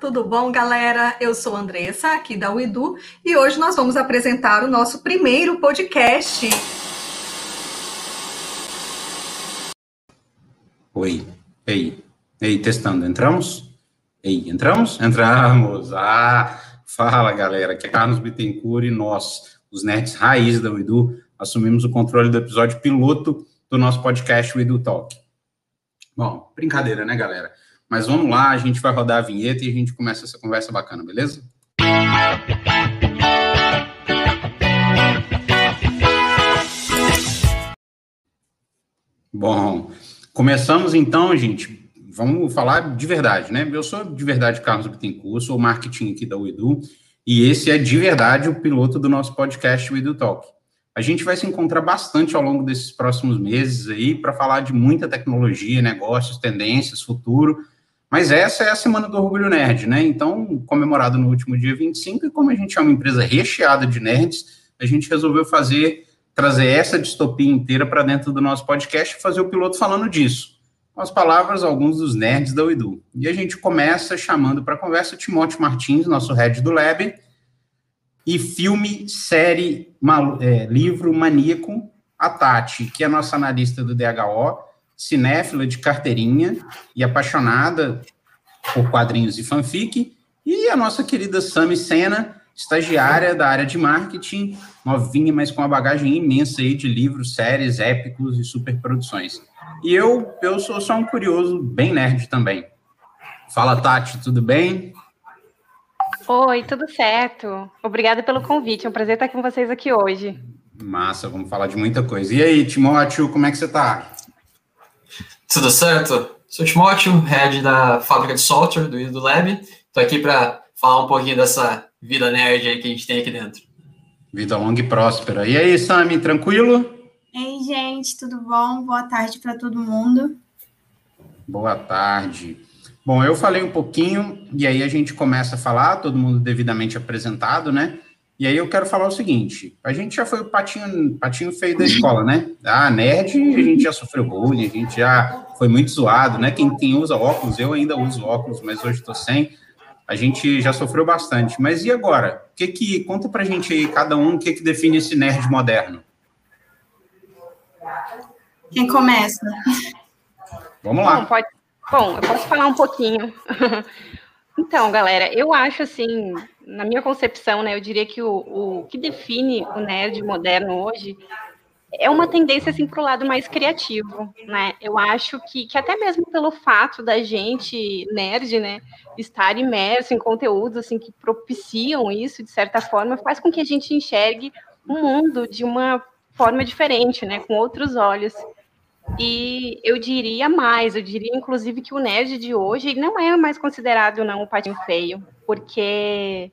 tudo bom, galera? Eu sou Andressa, aqui da UIDU, e hoje nós vamos apresentar o nosso primeiro podcast. Oi, ei, ei, testando, entramos? Ei, entramos? Entramos! Ah, fala, galera, aqui é Carlos Bittencourt e nós, os nerds raiz da UIDU, assumimos o controle do episódio piloto do nosso podcast UIDU Talk. Bom, brincadeira, né, galera? Mas vamos lá, a gente vai rodar a vinheta e a gente começa essa conversa bacana, beleza? Bom, começamos então, gente. Vamos falar de verdade, né? Eu sou de verdade Carlos Bittencourt, sou marketing aqui da Uedu, e esse é de verdade o piloto do nosso podcast Uedu Talk. A gente vai se encontrar bastante ao longo desses próximos meses aí para falar de muita tecnologia, negócios, tendências, futuro mas essa é a Semana do Orgulho Nerd, né? Então, comemorado no último dia 25, e como a gente é uma empresa recheada de nerds, a gente resolveu fazer, trazer essa distopia inteira para dentro do nosso podcast e fazer o piloto falando disso. Com as palavras, alguns dos nerds da UIDU. E a gente começa chamando para conversa Timóteo Martins, nosso head do Lab, e filme, série, é, livro maníaco, a Tati, que é nossa analista do DHO, cinéfila de carteirinha e apaixonada por quadrinhos e fanfic, e a nossa querida Sami Sena, estagiária da área de marketing, novinha, mas com uma bagagem imensa aí de livros, séries, épicos e superproduções. E eu, eu sou só um curioso, bem nerd também. Fala, Tati, tudo bem? Oi, tudo certo. Obrigada pelo convite, é um prazer estar com vocês aqui hoje. Massa, vamos falar de muita coisa. E aí, Timóteo, como é que você está? Tudo certo? Sou Timóteo, head da fábrica de software do Ido Lab. Estou aqui para falar um pouquinho dessa vida nerd aí que a gente tem aqui dentro. Vida longa e próspera. E aí, Sami, tranquilo? Ei, gente, tudo bom? Boa tarde para todo mundo. Boa tarde. Bom, eu falei um pouquinho e aí a gente começa a falar, todo mundo devidamente apresentado, né? E aí eu quero falar o seguinte: a gente já foi o patinho, patinho feio da escola, né? Ah, nerd, a gente já sofreu bullying, a gente já foi muito zoado, né? Quem, quem usa óculos, eu ainda uso óculos, mas hoje estou sem. A gente já sofreu bastante. Mas e agora? O que que conta pra gente aí, cada um, o que que define esse nerd moderno? Quem começa? Vamos lá. Bom, pode... Bom, eu posso falar um pouquinho. então, galera, eu acho assim, na minha concepção, né, eu diria que o, o que define o nerd moderno hoje é uma tendência assim para o lado mais criativo, né? Eu acho que, que até mesmo pelo fato da gente nerd, né, estar imerso em conteúdos assim que propiciam isso de certa forma, faz com que a gente enxergue o mundo de uma forma diferente, né, com outros olhos. E eu diria mais, eu diria inclusive que o nerd de hoje não é mais considerado não um patinho feio, porque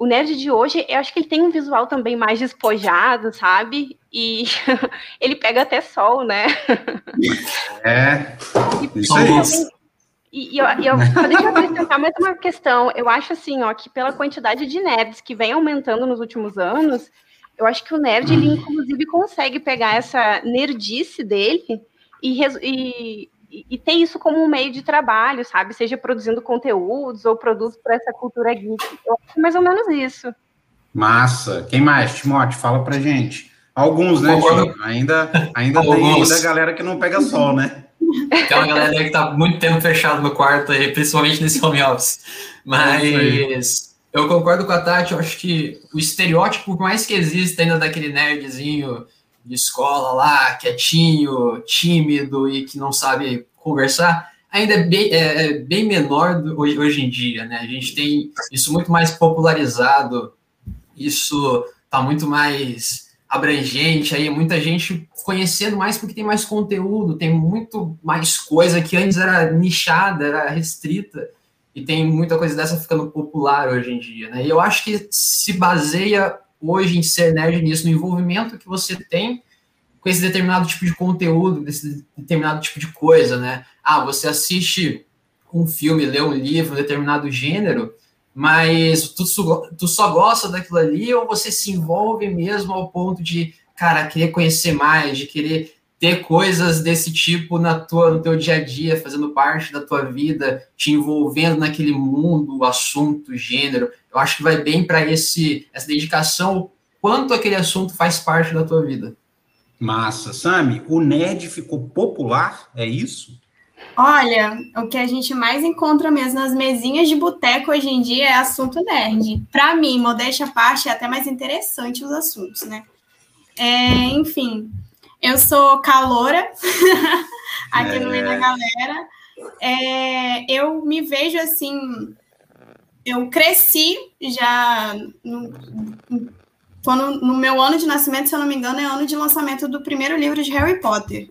o nerd de hoje, eu acho que ele tem um visual também mais despojado, sabe? E ele pega até sol, né? É, isso aí. E, e, eu, eu, deixa eu acrescentar mais uma questão. Eu acho assim, ó, que pela quantidade de nerds que vem aumentando nos últimos anos, eu acho que o nerd, ele inclusive consegue pegar essa nerdice dele e, e, e, ter isso como um meio de trabalho, sabe? Seja produzindo conteúdos ou produtos para essa cultura geek. Eu acho mais ou menos isso. Massa. Quem mais, Timóteo? Fala pra gente. Alguns, né, Tio? Ainda, ainda tem ainda a galera que não pega sol, né? Tem uma galera que tá muito tempo fechado no quarto aí, principalmente nesse home office. Mas eu concordo com a Tati, eu acho que o estereótipo, por mais que exista ainda daquele nerdzinho de escola lá, quietinho, tímido e que não sabe conversar, ainda é bem, é, é bem menor do, hoje, hoje, em dia, né? A gente tem isso muito mais popularizado, isso está muito mais abrangente, aí muita gente conhecendo mais porque tem mais conteúdo, tem muito mais coisa que antes era nichada, era restrita, e tem muita coisa dessa ficando popular hoje em dia, né? E eu acho que se baseia hoje em ser nerd nisso, no envolvimento que você tem com esse determinado tipo de conteúdo, desse determinado tipo de coisa, né? Ah, você assiste um filme, lê um livro, um determinado gênero, mas tu, tu só gosta daquilo ali ou você se envolve mesmo ao ponto de, cara, querer conhecer mais, de querer ter coisas desse tipo na tua, no teu dia a dia, fazendo parte da tua vida, te envolvendo naquele mundo, assunto, gênero. Eu acho que vai bem para esse essa dedicação, quanto aquele assunto faz parte da tua vida. Massa, Sami, o nerd ficou popular, é isso? Olha, o que a gente mais encontra mesmo nas mesinhas de boteco hoje em dia é assunto nerd. Para mim, modéstia à parte, é até mais interessante os assuntos, né? É, enfim, eu sou caloura aqui é. no meio da é. galera. É, eu me vejo assim. Eu cresci já no, quando, no meu ano de nascimento, se eu não me engano, é ano de lançamento do primeiro livro de Harry Potter.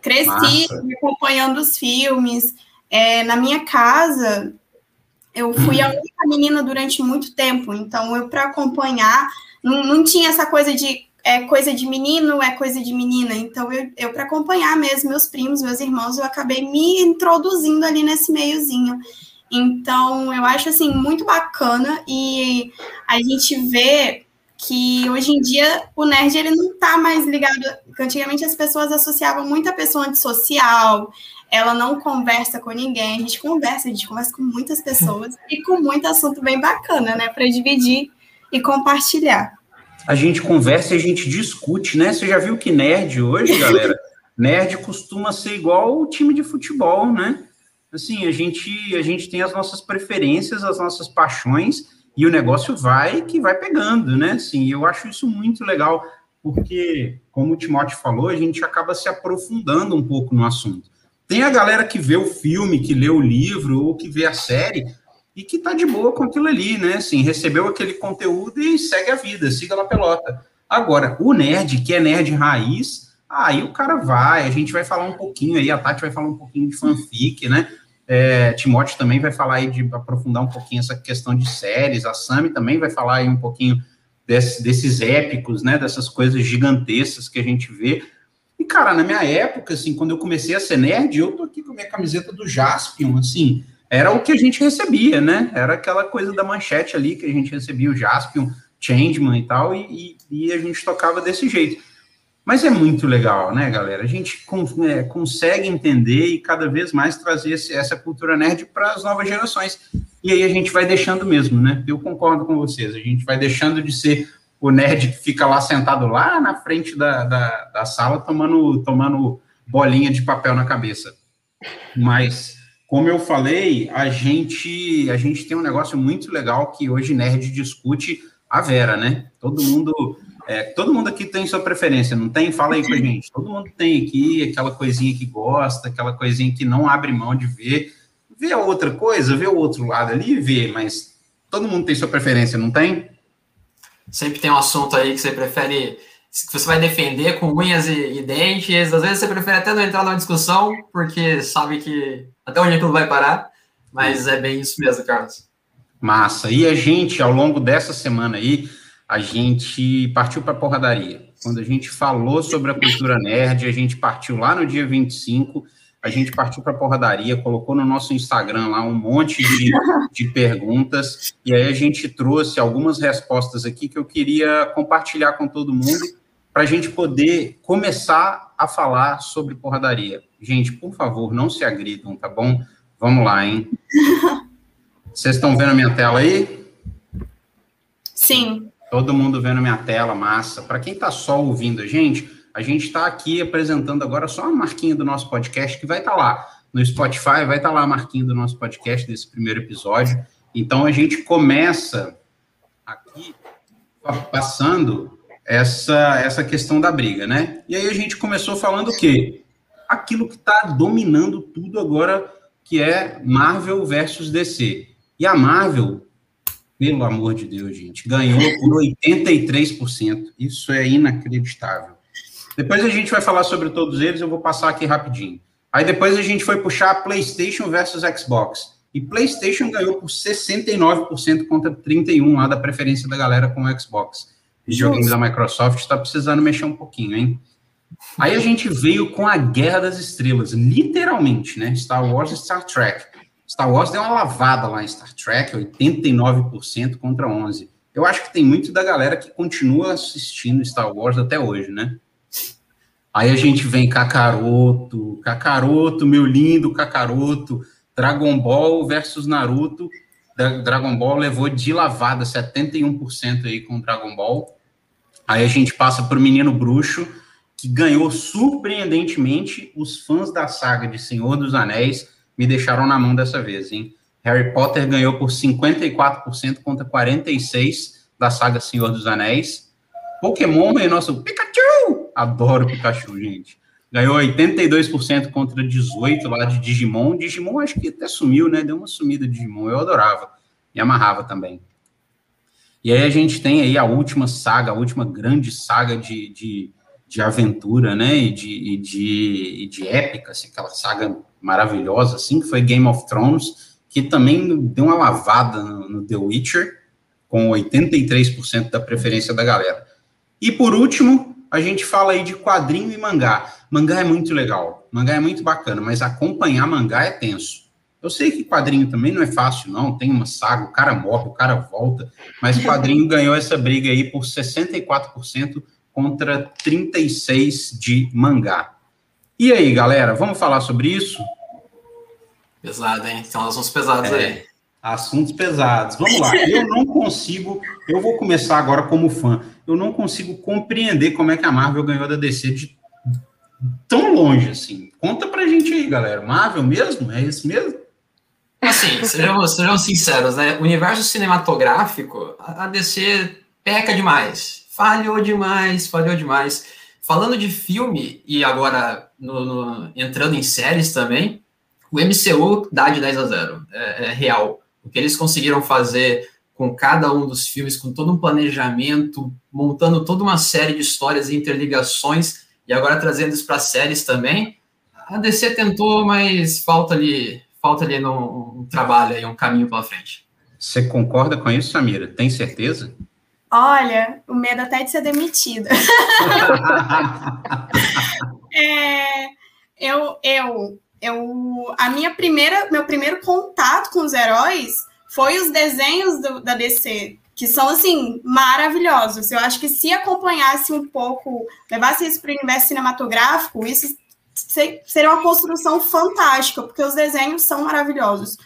Cresci acompanhando os filmes. É, na minha casa, eu fui a única menina durante muito tempo, então eu, para acompanhar, não, não tinha essa coisa de é coisa de menino, é coisa de menina. Então, eu, eu para acompanhar mesmo meus primos, meus irmãos, eu acabei me introduzindo ali nesse meiozinho. Então, eu acho assim muito bacana e a gente vê que hoje em dia o nerd ele não está mais ligado. Antigamente as pessoas associavam muito a pessoa antissocial, ela não conversa com ninguém. A gente conversa, a gente conversa com muitas pessoas e com muito assunto bem bacana, né, para dividir e compartilhar a gente conversa e a gente discute, né? Você já viu que nerd hoje, galera? nerd costuma ser igual o time de futebol, né? Assim, a gente, a gente tem as nossas preferências, as nossas paixões, e o negócio vai que vai pegando, né? Assim, eu acho isso muito legal, porque, como o Timóteo falou, a gente acaba se aprofundando um pouco no assunto. Tem a galera que vê o filme, que lê o livro, ou que vê a série, e que tá de boa com aquilo ali, né? Assim, recebeu aquele conteúdo e segue a vida, siga na pelota. Agora, o nerd, que é nerd raiz, aí o cara vai, a gente vai falar um pouquinho aí, a Tati vai falar um pouquinho de fanfic, né? É, Timóteo também vai falar aí de aprofundar um pouquinho essa questão de séries, a Sami também vai falar aí um pouquinho desse, desses épicos, né? Dessas coisas gigantescas que a gente vê. E, cara, na minha época, assim, quando eu comecei a ser nerd, eu tô aqui com a minha camiseta do Jaspion, assim, era o que a gente recebia, né? Era aquela coisa da manchete ali que a gente recebia, o Jaspion, Changeman e tal, e, e, a gente tocava desse jeito. Mas é muito legal, né, galera? A gente é, consegue entender e cada vez mais trazer esse, essa cultura nerd para as novas gerações. E aí a gente vai deixando mesmo, né? Eu concordo com vocês, a gente vai deixando de ser o nerd que fica lá sentado lá na frente da, da, da sala tomando, tomando bolinha de papel na cabeça. Mas como eu falei, a gente a gente tem um negócio muito legal que hoje nerd discute a Vera, né? Todo mundo é, todo mundo aqui tem sua preferência, não tem? Fala aí com a gente. Todo mundo tem aqui aquela coisinha que gosta, aquela coisinha que não abre mão de ver. Vê a outra coisa, vê o outro lado ali, vê, mas todo mundo tem sua preferência, não tem? Sempre tem um assunto aí que você prefere que você vai defender com unhas e, e, dentes. Às vezes você prefere até não entrar numa discussão, porque sabe que até onde aquilo vai parar. Mas é bem isso mesmo, Carlos. Massa. E a gente, ao longo dessa semana aí, a gente partiu para a porradaria. Quando a gente falou sobre a cultura nerd, a gente partiu lá no dia 25, a gente partiu para a porradaria, colocou no nosso Instagram lá um monte de, de perguntas, e aí a gente trouxe algumas respostas aqui que eu queria compartilhar com todo mundo para a gente poder começar a falar sobre porradaria. Gente, por favor, não se agridam, tá bom? Vamos lá, hein? Vocês estão vendo a minha tela aí? Sim. Todo mundo vendo a minha tela, massa. Para quem está só ouvindo a gente, a gente está aqui apresentando agora só a marquinha do nosso podcast, que vai estar tá lá no Spotify, vai estar tá lá a marquinha do nosso podcast desse primeiro episódio. Então a gente começa aqui passando essa, essa questão da briga, né? E aí a gente começou falando o quê? Aquilo que está dominando tudo agora, que é Marvel versus DC. E a Marvel, pelo amor de Deus, gente, ganhou por 83%. Isso é inacreditável. Depois a gente vai falar sobre todos eles, eu vou passar aqui rapidinho. Aí depois a gente foi puxar PlayStation versus Xbox. E PlayStation ganhou por 69% contra 31% lá da preferência da galera com o Xbox videogame da Microsoft está precisando mexer um pouquinho, hein? Aí a gente veio com a Guerra das Estrelas, literalmente, né? Star Wars e Star Trek. Star Wars deu uma lavada lá em Star Trek, 89% contra 11%. Eu acho que tem muito da galera que continua assistindo Star Wars até hoje, né? Aí a gente vem Kakaroto, Kakaroto, meu lindo Kakaroto, Dragon Ball versus Naruto. Dragon Ball levou de lavada 71% aí com Dragon Ball. Aí a gente passa para o Menino Bruxo, que ganhou surpreendentemente. Os fãs da saga de Senhor dos Anéis me deixaram na mão dessa vez, hein? Harry Potter ganhou por 54% contra 46% da saga Senhor dos Anéis. Pokémon é nosso Pikachu! Adoro Pikachu, gente. Ganhou 82% contra 18% lá de Digimon. Digimon acho que até sumiu, né? Deu uma sumida de Digimon. Eu adorava. E amarrava também. E aí a gente tem aí a última saga, a última grande saga de, de, de aventura, né? E de, e de, e de épica, assim, aquela saga maravilhosa, assim, que foi Game of Thrones, que também deu uma lavada no, no The Witcher, com 83% da preferência da galera. E por último, a gente fala aí de quadrinho e mangá. Mangá é muito legal, mangá é muito bacana, mas acompanhar mangá é tenso. Eu sei que quadrinho também não é fácil, não. Tem uma saga, o cara morre, o cara volta. Mas quadrinho ganhou essa briga aí por 64% contra 36% de mangá. E aí, galera, vamos falar sobre isso? Pesado, hein? São assuntos pesados é, aí. Assuntos pesados. Vamos lá. Eu não consigo. Eu vou começar agora como fã. Eu não consigo compreender como é que a Marvel ganhou da DC de tão longe assim. Conta pra gente aí, galera. Marvel mesmo? É isso mesmo? Assim, sejam, sejam sinceros, né? O universo cinematográfico, a DC peca demais. Falhou demais, falhou demais. Falando de filme, e agora no, no, entrando em séries também, o MCU dá de 10 a 0. É, é, real. O que eles conseguiram fazer com cada um dos filmes, com todo um planejamento, montando toda uma série de histórias e interligações, e agora trazendo isso para séries também. A DC tentou, mas falta ali, falta ali no, um trabalho e um caminho pela frente. Você concorda com isso, Samira? Tem certeza? Olha, o medo até de ser demitida. é, eu, eu eu a minha primeira meu primeiro contato com os heróis foi os desenhos do, da DC que são assim maravilhosos eu acho que se acompanhasse um pouco levasse isso para o universo cinematográfico isso seria uma construção fantástica porque os desenhos são maravilhosos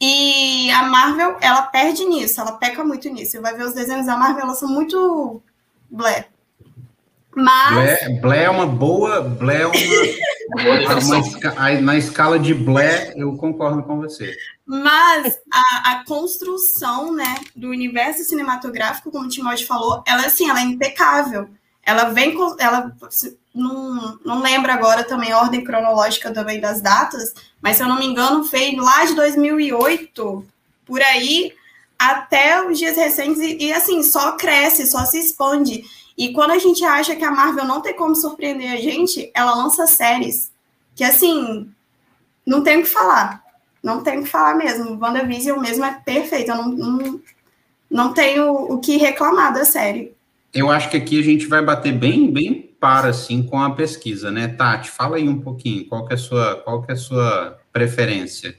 e a Marvel ela perde nisso ela peca muito nisso você vai ver os desenhos da Marvel elas são muito blé mas... Blé, Blé é uma boa. Blé é uma, uma, na escala de Blé, eu concordo com você. Mas a, a, construção né, do universo cinematográfico, como o Timóteo falou, ela assim, ela é impecável. Ela vem com. Ela não, não lembro agora também a ordem cronológica também das datas, mas se eu não me engano, fez lá de 2008, por aí, até os dias recentes, e, e assim, só cresce, só se expande. E quando a gente acha que a Marvel não tem como surpreender a gente, ela lança séries que, assim, não tem o que falar. Não tem o que falar mesmo. WandaVision mesmo é perfeita. Eu não, não, não tenho o que reclamar da série. Eu acho que aqui a gente vai bater bem, bem para, assim, com a pesquisa, né? Tati, fala aí um pouquinho. Qual que é a sua, qual que é a sua preferência?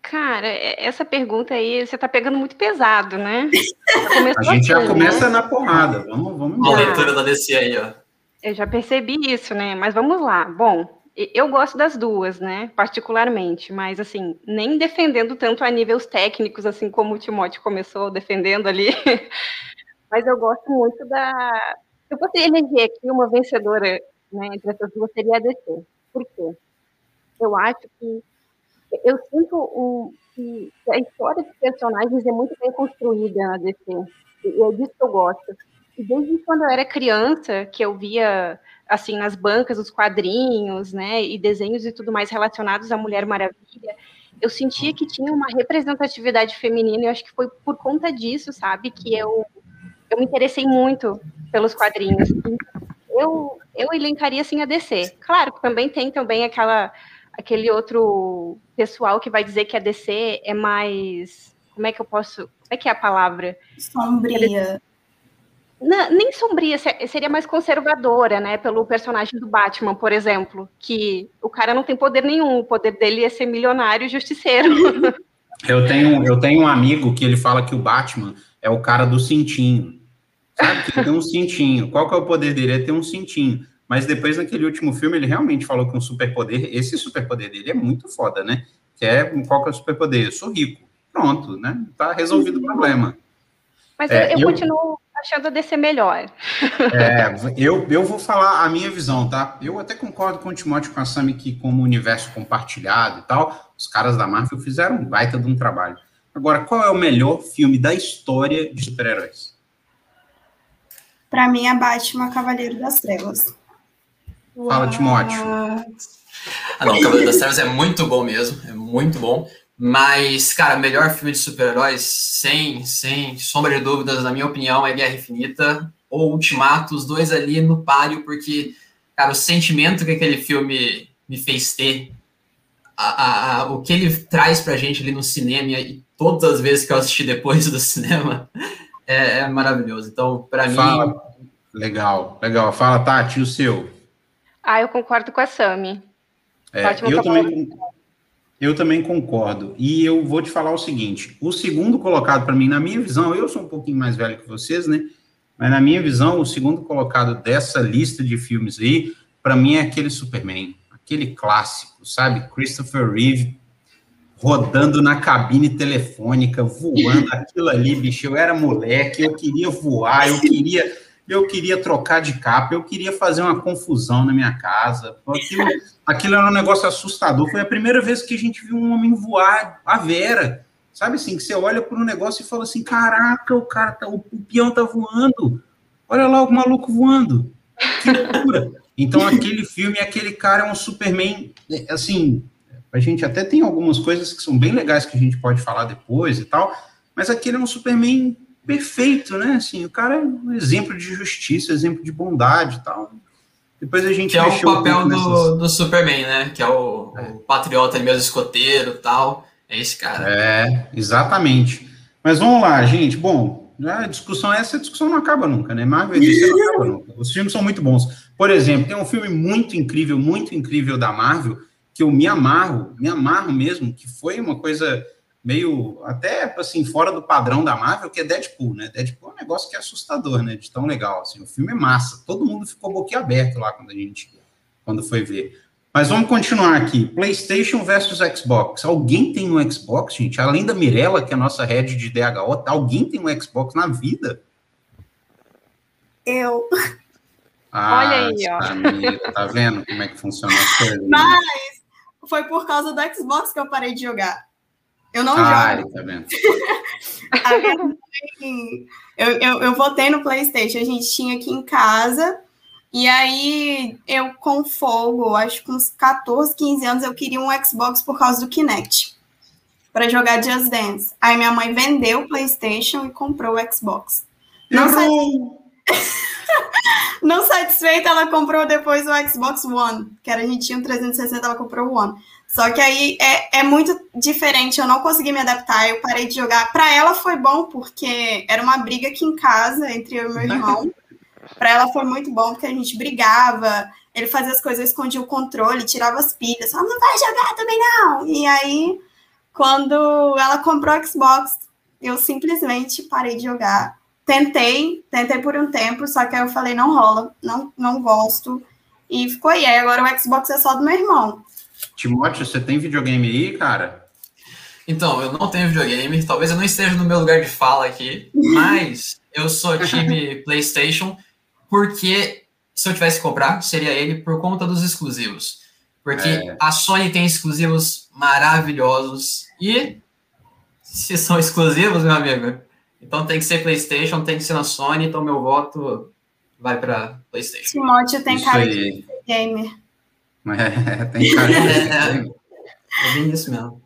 Cara, essa pergunta aí, você tá pegando muito pesado, né? A gente já assim, começa né? na porrada. Vamos, vamos Uma leitura da DC aí, ó. Eu já percebi isso, né? Mas vamos lá. Bom, eu gosto das duas, né? Particularmente, mas assim, nem defendendo tanto a níveis técnicos, assim como o Timóteo começou defendendo ali. mas eu gosto muito da. Se eu fosse eleger aqui uma vencedora né, entre essas duas, seria a DC. Por quê? Eu acho que eu sinto um, que a história dos personagens é muito bem construída na DC. E é disso que eu gosto. E desde quando eu era criança, que eu via assim nas bancas os quadrinhos, né, e desenhos e tudo mais relacionados à Mulher Maravilha, eu sentia que tinha uma representatividade feminina, e eu acho que foi por conta disso, sabe, que eu eu me interessei muito pelos quadrinhos. Eu eu elencaria assim a DC. Claro que também tem também aquela aquele outro pessoal que vai dizer que a DC é mais. Como é que eu posso. Como é que é a palavra? Sombria. Não, nem sombria, seria mais conservadora, né? Pelo personagem do Batman, por exemplo. Que o cara não tem poder nenhum, o poder dele é ser milionário e justiceiro. Eu tenho, eu tenho um amigo que ele fala que o Batman é o cara do cintinho. Sabe? Que tem um cintinho. Qual que é o poder dele? É ter um cintinho. Mas depois, naquele último filme, ele realmente falou que um superpoder, esse superpoder dele é muito foda, né? Que é, qual que é o superpoder? Eu sou rico. Pronto, né? Tá resolvido o problema. Mas é, eu, eu, continuo achando a DC melhor. É, eu, eu vou falar a minha visão, tá? Eu até concordo com o Timóteo com a Sami que como universo compartilhado e tal, os caras da Marvel fizeram um baita de um trabalho. Agora, qual é o melhor filme da história de super-heróis? Para mim, é Batman Cavaleiro das Trevas. Fala, Timóteo. Ah, não, Cavaleiro das Trevas é muito bom mesmo, é muito bom. Mas, cara, melhor filme de super-heróis, sem, sem sombra de dúvidas, na minha opinião, é Guerra Infinita ou Ultimato, os dois ali no páreo, porque, cara, o sentimento que aquele filme me fez ter, a, a, a, o que ele traz pra gente ali no cinema e todas as vezes que eu assisti depois do cinema, é, é maravilhoso. Então, para mim. Legal, legal. Fala, Tati, o seu. Ah, eu concordo com a Sami. É, eu, também, eu também concordo. E eu vou te falar o seguinte: o segundo colocado, para mim, na minha visão, eu sou um pouquinho mais velho que vocês, né? Mas na minha visão, o segundo colocado dessa lista de filmes aí, para mim, é aquele Superman, aquele clássico, sabe? Christopher Reeve rodando na cabine telefônica, voando aquilo ali, bicho. Eu era moleque, eu queria voar, eu queria eu queria trocar de capa, eu queria fazer uma confusão na minha casa. Aquilo, aquilo era um negócio assustador. Foi a primeira vez que a gente viu um homem voar a Vera. Sabe assim, que você olha para um negócio e fala assim: caraca, o cara tá, o, peão tá voando. Olha lá o maluco voando. Que loucura. Então, aquele filme, aquele cara é um Superman, assim, a gente até tem algumas coisas que são bem legais que a gente pode falar depois e tal, mas aquele é um Superman perfeito, né? Assim, o cara é um exemplo de justiça, exemplo de bondade e tal. Depois a gente que é o papel um do, nessas... do Superman, né? Que é o, é. o patriota mesmo, escoteiro tal. É esse cara. É, exatamente. Mas vamos lá, gente. Bom, a discussão essa a discussão não acaba nunca, né? Marvel não acaba nunca. Os filmes são muito bons. Por exemplo, tem um filme muito incrível, muito incrível da Marvel que eu me amarro, me amarro mesmo, que foi uma coisa meio até assim fora do padrão da Marvel, que é Deadpool, né? Deadpool é um negócio que é assustador, né? De tão legal, assim. O filme é massa. Todo mundo ficou boquiaberto lá quando a gente quando foi ver. Mas vamos continuar aqui. PlayStation versus Xbox. Alguém tem um Xbox, gente? Além da Mirella, que é a nossa head de DHO, alguém tem um Xbox na vida? Eu. Ah, Olha aí, ó. tá vendo como é que funciona as coisas? Mas foi por causa do Xbox que eu parei de jogar. Eu não ah, jogo. Tá vendo? eu, eu, eu votei no PlayStation, a gente tinha aqui em casa. E aí, eu com fogo, acho que uns 14, 15 anos, eu queria um Xbox por causa do Kinect para jogar Just Dance. Aí minha mãe vendeu o PlayStation e comprou o Xbox. Não, Não satisfeita, ela comprou depois o Xbox One, que era, a gente tinha um 360, ela comprou o One. Só que aí é, é muito diferente, eu não consegui me adaptar, eu parei de jogar. Para ela foi bom, porque era uma briga aqui em casa entre eu e meu irmão. Para ela foi muito bom, porque a gente brigava, ele fazia as coisas, escondia o controle, tirava as pilhas, falava, não vai jogar também não. E aí, quando ela comprou o Xbox, eu simplesmente parei de jogar. Tentei, tentei por um tempo, só que aí eu falei, não rola, não, não gosto. E ficou aí. Agora o Xbox é só do meu irmão. Timóteo, você tem videogame aí, cara? Então, eu não tenho videogame, talvez eu não esteja no meu lugar de fala aqui, mas eu sou time PlayStation, porque se eu tivesse que comprar, seria ele por conta dos exclusivos. Porque é. a Sony tem exclusivos maravilhosos e se são exclusivos, meu amigo, então tem que ser PlayStation, tem que ser na Sony, então meu voto vai para PlayStation. Timóteo tem Isso cara aí. de gamer. É, tem cara de é, é bem isso mesmo.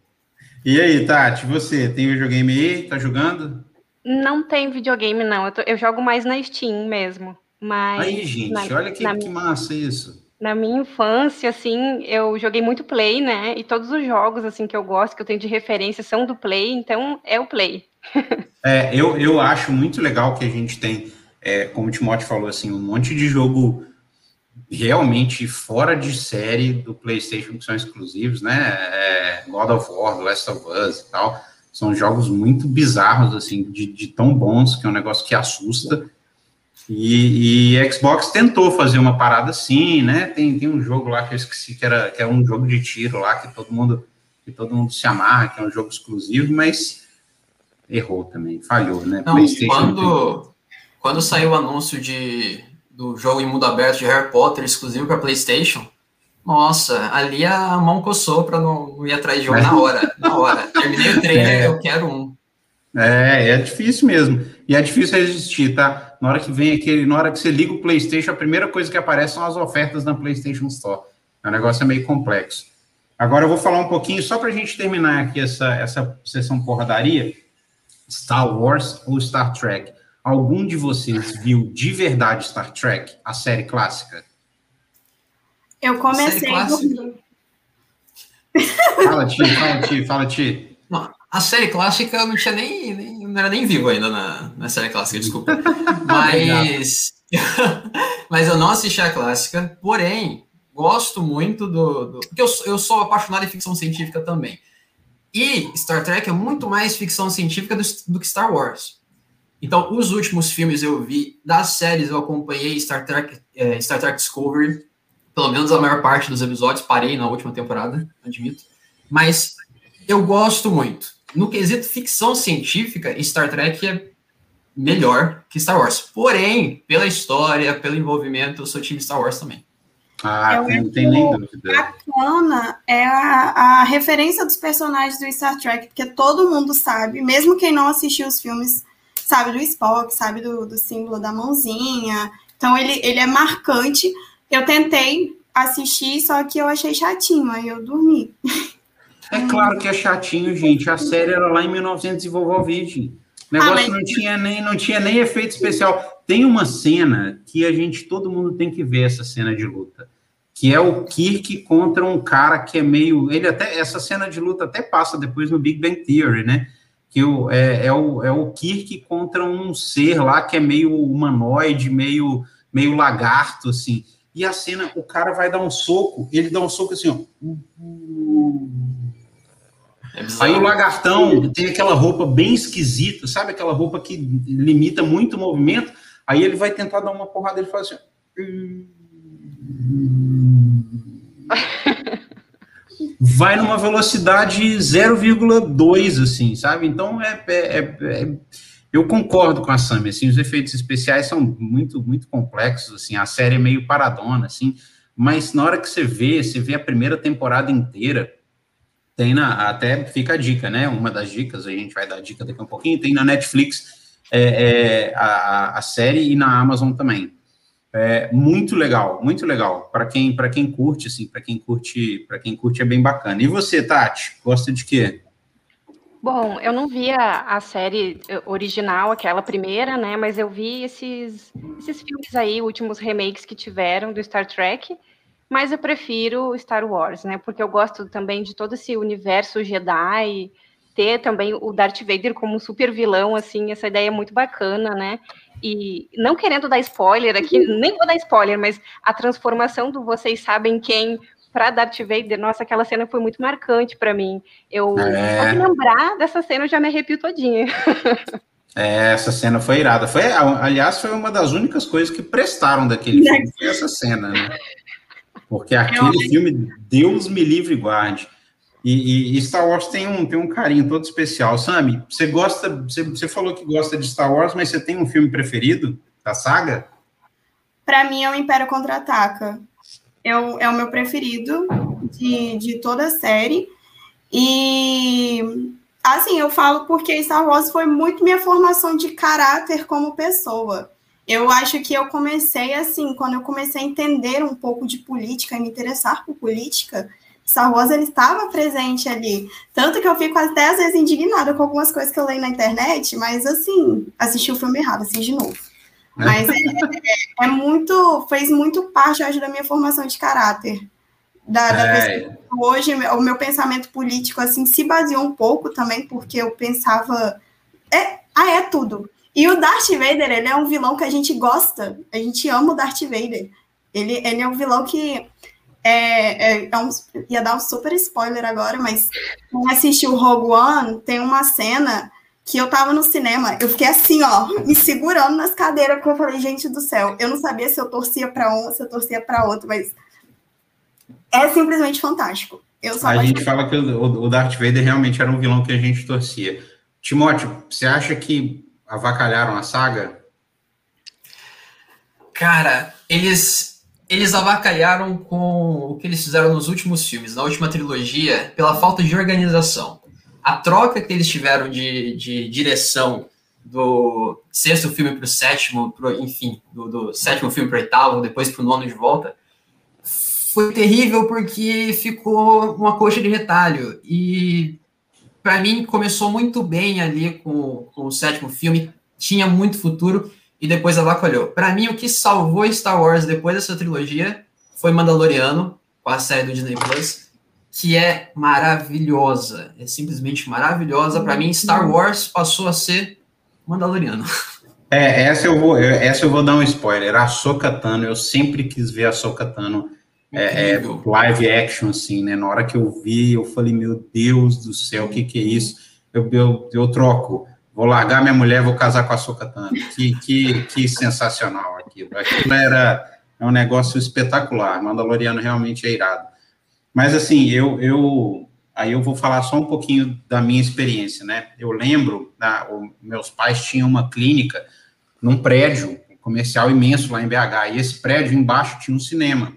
E aí, Tati, você tem videogame aí? Tá jogando? Não tem videogame, não. Eu, tô, eu jogo mais na Steam mesmo. Mas aí, gente, na, olha que, que massa isso. Na minha infância, assim, eu joguei muito Play, né? E todos os jogos, assim, que eu gosto, que eu tenho de referência, são do Play, então é o Play. é, eu, eu acho muito legal que a gente tem, é, como o Timóteo falou, assim, um monte de jogo realmente fora de série do PlayStation que são exclusivos, né? É, God of War, Last of Us e tal. São jogos muito bizarros, assim, de, de, tão bons, que é um negócio que assusta. E, e Xbox tentou fazer uma parada assim, né? Tem, tem um jogo lá que eu esqueci que era, que é um jogo de tiro lá que todo mundo que todo mundo se amarra, que é um jogo exclusivo, mas errou também, falhou, né? Não, quando, quando saiu o anúncio de, do jogo em mundo aberto de Harry Potter exclusivo para PlayStation, nossa, ali a mão coçou para não, não ir atrás de jogo é. na hora, na hora. Terminei o trailer, é. eu quero um. É, é difícil mesmo. E é difícil resistir, tá? Na hora que vem aquele, na hora que você liga o PlayStation, a primeira coisa que aparece são as ofertas na PlayStation Store. O negócio é meio complexo. Agora eu vou falar um pouquinho, só para a gente terminar aqui essa, essa sessão porradaria: Star Wars ou Star Trek? Algum de vocês viu de verdade Star Trek, a série clássica? Eu comecei. Fala, Ti, fala, Ti, fala, Ti. a série clássica eu não tinha nem, nem, não era nem vivo ainda na, na série clássica, desculpa. Mas, mas eu não assisti a clássica, porém, gosto muito do. do porque eu, eu sou apaixonado em ficção científica também. E Star Trek é muito mais ficção científica do, do que Star Wars. Então, os últimos filmes eu vi, das séries eu acompanhei Star Trek, é, Star Trek Discovery, pelo menos a maior parte dos episódios, parei na última temporada, admito. Mas eu gosto muito. No quesito ficção científica, Star Trek é melhor que Star Wars. Porém, pela história, pelo envolvimento, eu sou time Star Wars também. Ah, eu não tem nem dúvida. Bacana é a, a referência dos personagens do Star Trek, porque todo mundo sabe, mesmo quem não assistiu os filmes, sabe do Spock, sabe do, do símbolo da mãozinha. Então ele, ele é marcante. Eu tentei assistir, só que eu achei chatinho, aí eu dormi. É claro que é chatinho, gente. A série era lá em 1900 e vovó virgem. O negócio ah, mas... não, tinha nem, não tinha nem efeito especial. Tem uma cena que a gente, todo mundo tem que ver essa cena de luta. Que é o Kirk contra um cara que é meio. Ele até. Essa cena de luta até passa depois no Big Bang Theory, né? Que o, é, é, o, é o Kirk contra um ser lá que é meio humanoide, meio, meio lagarto, assim. E a cena, o cara vai dar um soco, ele dá um soco assim, ó. É Aí o lagartão tem aquela roupa bem esquisita, sabe? Aquela roupa que limita muito o movimento. Aí ele vai tentar dar uma porrada, ele faz assim. vai numa velocidade 0,2, assim, sabe? Então é, é, é, é eu concordo com a Sammy, assim, os efeitos especiais são muito, muito complexos, assim, a série é meio paradona, assim, mas na hora que você vê, você vê a primeira temporada inteira, tem na, até fica a dica, né, uma das dicas, a gente vai dar a dica daqui a um pouquinho, tem na Netflix é, é, a, a série e na Amazon também. É muito legal, muito legal. Para quem, para quem curte, assim, para quem curte, para quem curte é bem bacana. E você, Tati, gosta de quê? Bom, eu não vi a, a, série eh, original, aquela primeira, né? Mas eu vi esses, esses filmes aí, últimos remakes que tiveram do Star Trek. Mas eu prefiro Star Wars, né? Porque eu gosto também de todo esse universo Jedi, ter também o Darth Vader como um super vilão, assim, essa ideia é muito bacana, né? E não querendo dar spoiler aqui, nem vou dar spoiler, mas a transformação do vocês sabem quem para Darth Vader, nossa, aquela cena foi muito marcante para mim. Eu é... só de lembrar dessa cena eu já me arrepio todinha. É, essa cena foi irada. Foi, aliás, foi uma das únicas coisas que prestaram daquele filme, foi essa cena, né? Porque aquele filme, Deus me livre guarde. E, e, Star Wars tem um, tem um carinho todo especial. Sammy, você gosta, você, você falou que gosta de Star Wars, mas você tem um filme preferido da saga? Para mim é o Império Contra-Ataca é o, é o meu preferido de, de toda a série. E assim, eu falo porque Star Wars foi muito minha formação de caráter como pessoa. Eu acho que eu comecei assim, quando eu comecei a entender um pouco de política e me interessar por política, Star Wars ele estava presente ali. Tanto que eu fico até às vezes indignada com algumas coisas que eu leio na internet, mas assim, assisti o filme errado, assim, de novo. Mas é, é, é, muito, fez muito parte, acho, da minha formação de caráter. Da, da é. Hoje, o meu pensamento político, assim, se baseou um pouco também, porque eu pensava, é, ah, é tudo. E o Darth Vader, ele é um vilão que a gente gosta, a gente ama o Darth Vader. Ele, ele é um vilão que é, é, é um, ia dar um super spoiler agora, mas quem assistiu Rogue One, tem uma cena que eu tava no cinema, eu fiquei assim, ó, me segurando nas cadeiras, porque eu falei, gente do céu, eu não sabia se eu torcia para um, se eu torcia para outro, mas é simplesmente fantástico. Eu só a gente fala que o, o Darth Vader realmente era um vilão que a gente torcia. Timóteo, você acha que avacalharam a saga? Cara, eles eles avacalharam com o que eles fizeram nos últimos filmes, na última trilogia, pela falta de organização. A troca que eles tiveram de, de direção do sexto filme para o sétimo, pro, enfim, do, do sétimo filme para o oitavo, depois para o nono de volta, foi terrível porque ficou uma coxa de retalho. E para mim começou muito bem ali com, com o sétimo filme, tinha muito futuro e depois avacalhou. Para mim, o que salvou Star Wars depois dessa trilogia foi Mandaloriano, com a série do Disney Plus, que é maravilhosa. É simplesmente maravilhosa. Para mim, Star Wars passou a ser Mandaloriano. É, essa eu vou, essa eu vou dar um spoiler. A Sokatano, eu sempre quis ver a Sokatano é, é, live action, assim, né? Na hora que eu vi, eu falei, meu Deus do céu, o que que é isso? Eu, eu, eu troco vou largar minha mulher, vou casar com a Sokatana. Que, que, que sensacional aquilo. Aquilo era é um negócio espetacular. Mandaloriano realmente é irado. Mas assim, eu, eu aí eu vou falar só um pouquinho da minha experiência, né? Eu lembro, da, o, meus pais tinham uma clínica num prédio comercial imenso lá em BH, e esse prédio embaixo tinha um cinema.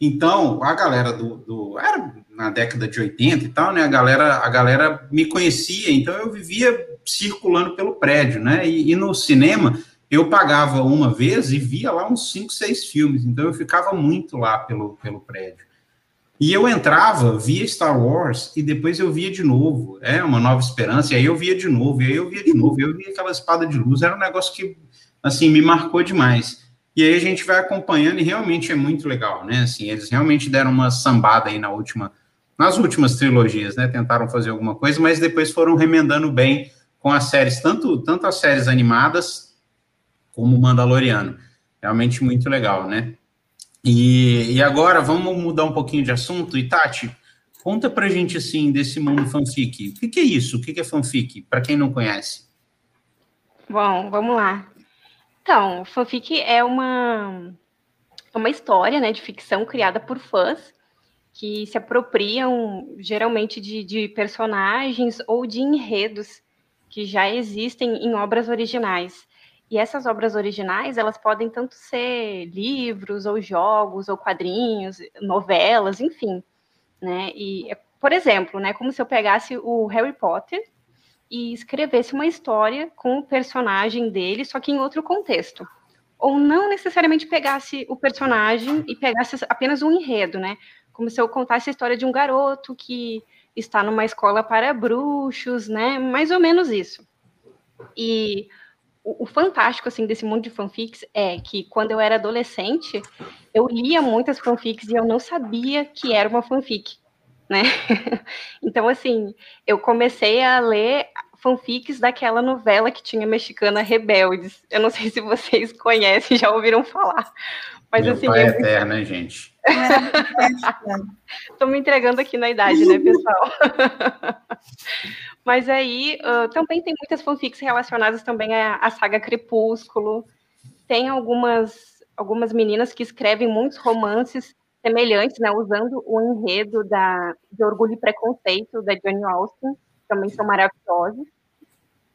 Então, a galera do, do era na década de 80 e tal, né? A galera, a galera me conhecia, então eu vivia circulando pelo prédio, né? E, e, no cinema eu pagava uma vez e via lá uns cinco, seis filmes, então eu ficava muito lá pelo, pelo prédio. E eu entrava, via Star Wars e depois eu via de novo, é uma nova esperança, e aí eu via de novo, e aí eu via de novo, eu via aquela espada de luz, era um negócio que, assim, me marcou demais. E aí a gente vai acompanhando e realmente é muito legal, né? Assim, eles realmente deram uma sambada aí na última, nas últimas trilogias, né? Tentaram fazer alguma coisa, mas depois foram remendando bem com as séries, tanto, tanto as séries animadas como o Mandaloriano. Realmente muito legal, né? E, e agora vamos mudar um pouquinho de assunto. E Tati, conta pra gente assim desse mundo fanfic. O que, que é isso? O que, que é fanfic? Para quem não conhece. Bom, vamos lá. Então, fanfic é uma, uma história né, de ficção criada por fãs que se apropriam geralmente de, de personagens ou de enredos que já existem em obras originais. E essas obras originais, elas podem tanto ser livros, ou jogos, ou quadrinhos, novelas, enfim. Né? E, por exemplo, né, como se eu pegasse o Harry Potter e escrevesse uma história com o personagem dele, só que em outro contexto. Ou não necessariamente pegasse o personagem e pegasse apenas um enredo, né? Como se eu contasse a história de um garoto que está numa escola para bruxos, né? Mais ou menos isso. E o, o, fantástico assim desse mundo de fanfics é que quando eu era adolescente, eu lia muitas fanfics e eu não sabia que era uma fanfic, né? então assim, eu comecei a ler fanfics daquela novela que tinha mexicana Rebeldes. Eu não sei se vocês conhecem, já ouviram falar. Mas Meu assim, pai é eterno, hein, gente? Estou me entregando aqui na idade, né, pessoal? Mas aí uh, também tem muitas fanfics relacionadas também à, à, saga Crepúsculo. Tem algumas, algumas meninas que escrevem muitos romances semelhantes, né, usando o enredo da, de Orgulho e Preconceito da Jane Austen, também são maravilhosos.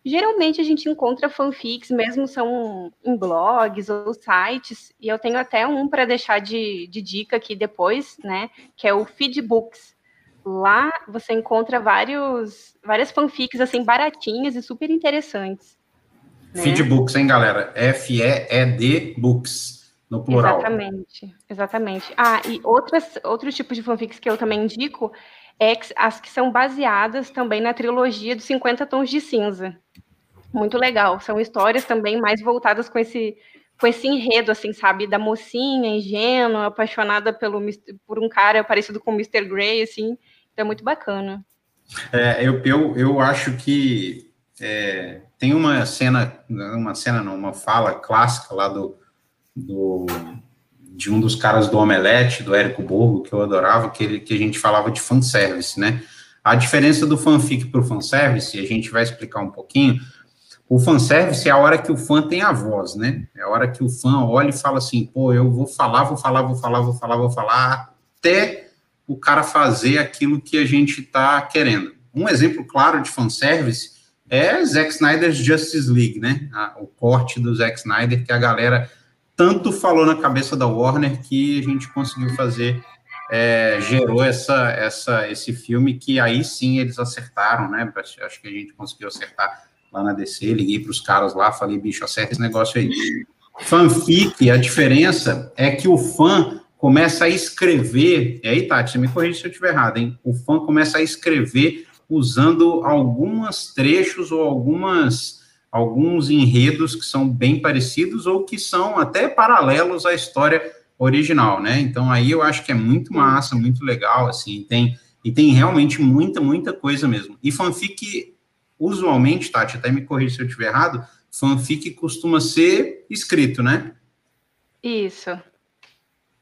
Geralmente a gente encontra fanfics, mesmo são em blogs ou sites, e eu tenho até um para deixar de, de, dica aqui depois, né? Que é o Feedbooks. Lá você encontra vários, várias fanfics assim baratinhas e super interessantes. Né? Feedbooks, hein, galera? F-E-E-D Books, no plural. Exatamente, exatamente. Ah, e outras, outros tipos de fanfics que eu também indico é as que são baseadas também na trilogia dos 50 Tons de Cinza. Muito legal. São histórias também mais voltadas com esse com esse enredo, assim, sabe, da mocinha ingênua, apaixonada pelo, por um cara parecido com o Mr. Grey, assim, então é muito bacana. É, eu, eu, eu acho que é, tem uma cena, uma cena não, uma fala clássica lá do, do de um dos caras do Omelete, do Érico Borgo, que eu adorava, que, ele, que a gente falava de fanservice, né? A diferença do fanfic para o fanservice, a gente vai explicar um pouquinho. O fanservice é a hora que o fã tem a voz, né? É a hora que o fã olha e fala assim, pô, eu vou falar, vou falar, vou falar, vou falar, vou falar, até o cara fazer aquilo que a gente está querendo. Um exemplo claro de fanservice é Zack Snyder's Justice League, né? o corte do Zack Snyder que a galera tanto falou na cabeça da Warner que a gente conseguiu fazer, é, gerou essa, essa, esse filme que aí sim eles acertaram, né? Acho que a gente conseguiu acertar lá na DC. Liguei para os caras lá, falei, bicho, acerta esse negócio aí. Fanfic, a diferença é que o fã começa a escrever. E aí, Tati, me corrija se eu estiver errado, hein? O fã começa a escrever usando alguns trechos ou algumas alguns enredos que são bem parecidos ou que são até paralelos à história original, né? Então aí eu acho que é muito massa, muito legal, assim, tem e tem realmente muita, muita coisa mesmo. E fanfic, usualmente, Tati, até me corrija se eu estiver errado, fanfic costuma ser escrito, né? Isso.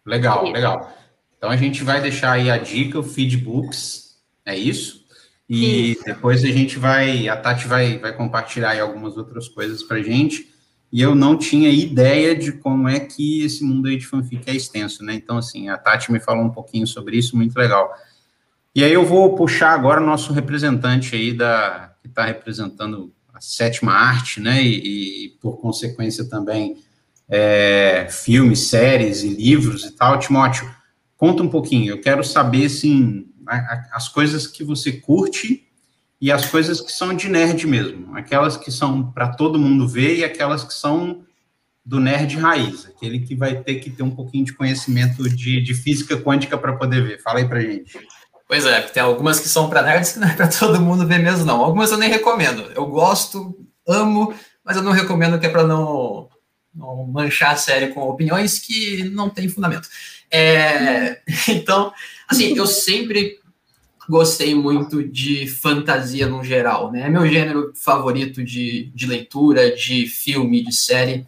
Legal, isso. legal. Então a gente vai deixar aí a dica, o Feedbooks, é isso? E Isso. depois a gente vai, a Tati vai, vai compartilhar aí algumas outras coisas para gente. E eu não tinha ideia de como é que esse mundo aí de fanfic é extenso, né? Então, assim, a Tati me falou um pouquinho sobre isso, muito legal. E aí eu vou puxar agora o nosso representante aí da que está representando a sétima arte, né? E, e por consequência também é, filmes, séries e livros e tal. Timóteo, conta um pouquinho. Eu quero saber, assim, as coisas que você curte e as coisas que são de nerd mesmo, aquelas que são para todo mundo ver e aquelas que são do nerd raiz, aquele que vai ter que ter um pouquinho de conhecimento de, de física quântica para poder ver. Fala aí para gente. Pois é, tem algumas que são para nerds que não é para todo mundo ver mesmo, não. Algumas eu nem recomendo. Eu gosto, amo, mas eu não recomendo que é para não, não manchar a série com opiniões que não têm fundamento. É, então, assim, eu sempre gostei muito de fantasia no geral, né? É meu gênero favorito de, de leitura, de filme, de série.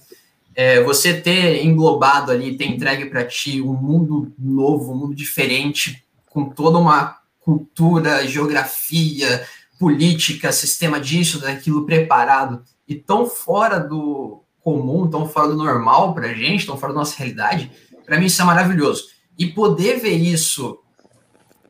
É, você ter englobado ali, ter entregue para ti um mundo novo, um mundo diferente, com toda uma cultura, geografia, política, sistema disso, daquilo preparado, e tão fora do comum, tão fora do normal para gente, tão fora da nossa realidade, para mim isso é maravilhoso. E poder ver isso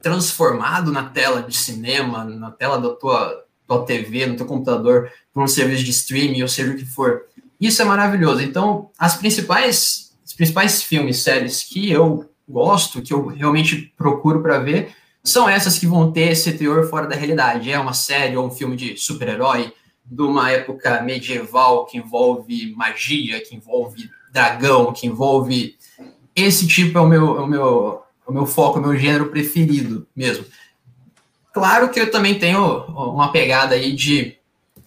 transformado na tela de cinema, na tela da tua, tua TV, no teu computador, por um serviço de streaming, ou seja o que for, isso é maravilhoso. Então, as principais, os principais filmes, séries que eu gosto, que eu realmente procuro para ver, são essas que vão ter esse teor fora da realidade. É uma série ou um filme de super-herói, de uma época medieval que envolve magia, que envolve dragão, que envolve esse tipo é o meu, é o meu, o meu foco, o meu gênero preferido mesmo. Claro que eu também tenho uma pegada aí de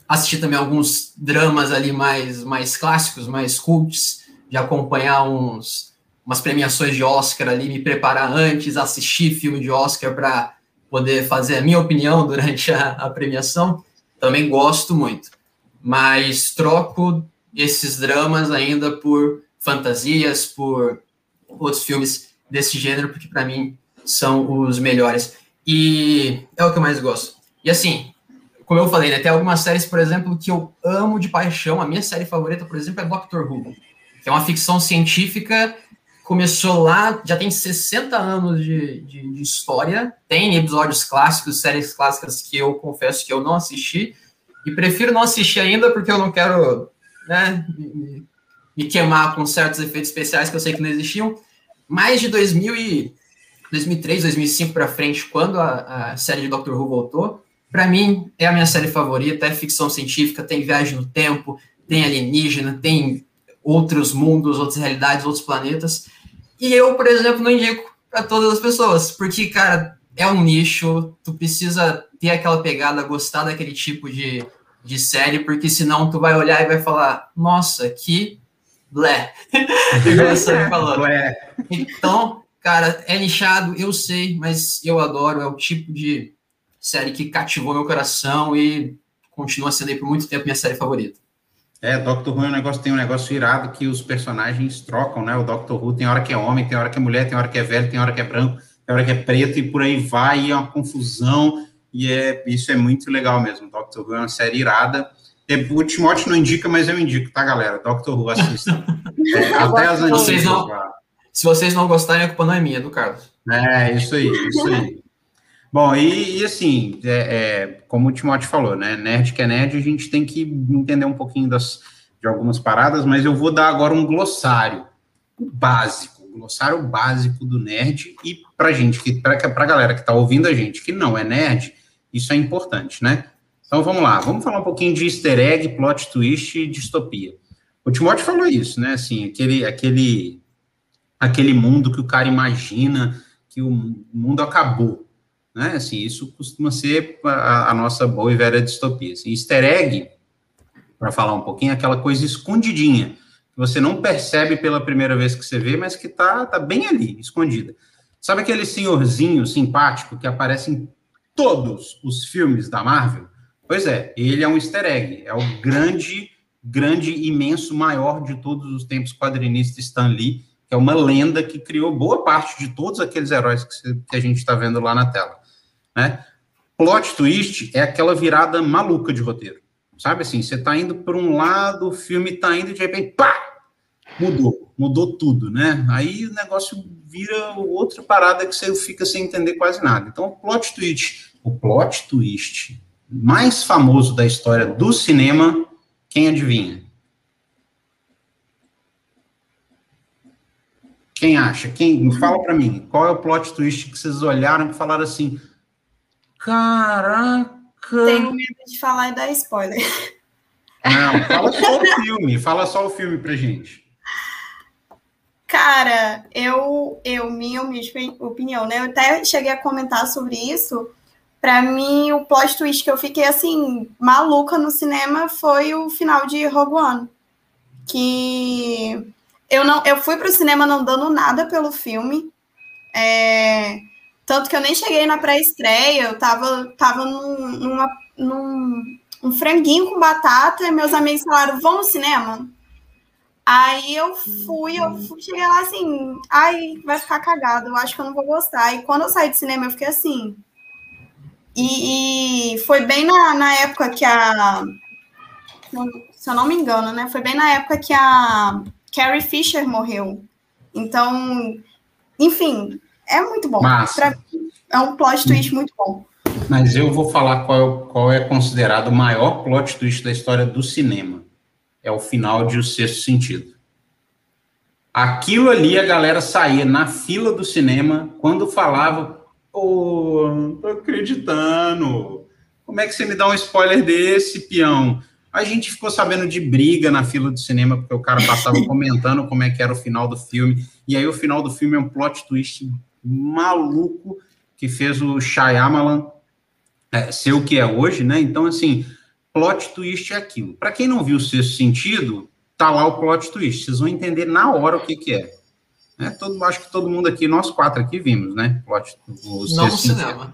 assistir também alguns dramas ali mais, mais clássicos, mais cults, de acompanhar uns, umas premiações de Oscar ali, me preparar antes, assistir filme de Oscar para poder fazer a minha opinião durante a, a premiação. Também gosto muito. Mas troco esses dramas ainda por fantasias, por outros filmes desse gênero, porque para mim são os melhores. E é o que eu mais gosto. E assim, como eu falei, né, tem algumas séries, por exemplo, que eu amo de paixão. A minha série favorita, por exemplo, é Doctor Who, que é uma ficção científica. Começou lá, já tem 60 anos de, de, de história, tem episódios clássicos, séries clássicas que eu confesso que eu não assisti, e prefiro não assistir ainda porque eu não quero né, me, me queimar com certos efeitos especiais que eu sei que não existiam. Mais de 2000 e 2003, 2005 para frente, quando a, a, série de Doctor Who voltou, para mim é a minha série favorita, é ficção científica, tem viagem no tempo, tem alienígena, tem outros mundos, outras realidades, outros planetas. E eu, por exemplo, não indico para todas as pessoas, porque, cara, é um nicho, tu precisa ter aquela pegada, gostar daquele tipo de, de série, porque senão tu vai olhar e vai falar, nossa, que blé. Igual você falou. Blé. Então, cara, é nichado, eu sei, mas eu adoro, é o tipo de série que cativou meu coração e continua sendo aí por muito tempo minha série favorita. É, Doctor Who é um negócio, tem um negócio irado que os personagens trocam, né? O Doctor Who tem hora que é homem, tem hora que é mulher, tem hora que é velho, tem hora que é branco, tem hora que é preto e por aí vai, e é uma confusão. e é, isso é muito legal mesmo. Doctor Who é uma série irada. O Timóteo não indica, mas eu indico, tá, galera? Doctor Who, assista. É, até as antigas. Vocês não, se vocês não gostarem, a culpa não é minha, do Carlos. É, isso aí, isso aí. Bom, e, e assim, é, é, como o Timóteo falou, né? Nerd que é nerd, a gente tem que entender um pouquinho das, de algumas paradas, mas eu vou dar agora um glossário básico, um glossário básico do nerd, e pra gente, que, pra, pra galera que tá ouvindo a gente que não é nerd, isso é importante, né? Então vamos lá, vamos falar um pouquinho de easter egg, plot twist e distopia. O Timóteo falou isso, né? Assim, aquele, aquele, aquele mundo que o cara imagina que o mundo acabou. Né? Assim, isso costuma ser a, a nossa boa e velha distopia. Assim, easter egg, para falar um pouquinho, é aquela coisa escondidinha, que você não percebe pela primeira vez que você vê, mas que tá, tá bem ali, escondida. Sabe aquele senhorzinho simpático que aparece em todos os filmes da Marvel? Pois é, ele é um easter egg, é o grande, grande, imenso, maior de todos os tempos quadrinista Stan Lee, que é uma lenda que criou boa parte de todos aqueles heróis que, que a gente está vendo lá na tela. Né? Plot twist é aquela virada maluca de roteiro. Sabe assim, você está indo por um lado, o filme está indo e de repente, pá! Mudou, mudou tudo, né? Aí o negócio vira outra parada que você fica sem entender quase nada. Então, o plot twist, o plot twist mais famoso da história do cinema, quem adivinha? Quem acha? Quem fala para mim? Qual é o plot twist que vocês olharam e falaram assim: Caraca. Tenho medo de falar e dar spoiler. Não, fala só o filme. Fala só o filme pra gente. Cara, eu, eu, minha opinião, né? Eu até cheguei a comentar sobre isso. Para mim, o plot twist que eu fiquei assim, maluca no cinema foi o final de Rogue One. Que eu não eu fui pro cinema não dando nada pelo filme. É, tanto que eu nem cheguei na pré-estreia, eu tava, tava num, numa, num um franguinho com batata e meus amigos falaram, vamos ao cinema? Aí eu fui, eu fui, cheguei lá assim, ai, vai ficar cagado, eu acho que eu não vou gostar. E quando eu saí do cinema, eu fiquei assim. E, e foi bem na, na época que a. Se eu não me engano, né? Foi bem na época que a Carrie Fisher morreu. Então, enfim, é muito bom. Pra, é um plot twist muito bom. Mas eu vou falar qual, qual é considerado o maior plot twist da história do cinema. É o final de O Sexto Sentido. Aquilo ali a galera saía na fila do cinema quando falava, pô, não tô acreditando. Como é que você me dá um spoiler desse, peão? A gente ficou sabendo de briga na fila do cinema, porque o cara passava comentando como é que era o final do filme. E aí o final do filme é um plot twist maluco que fez o Shyamalan é, ser o que é hoje, né? Então, assim, plot twist é aquilo. Para quem não viu o sexto sentido, tá lá o plot twist. Vocês vão entender na hora o que, que é. É todo, acho que todo mundo aqui, nós quatro aqui vimos, né? Plot, o não no cinema.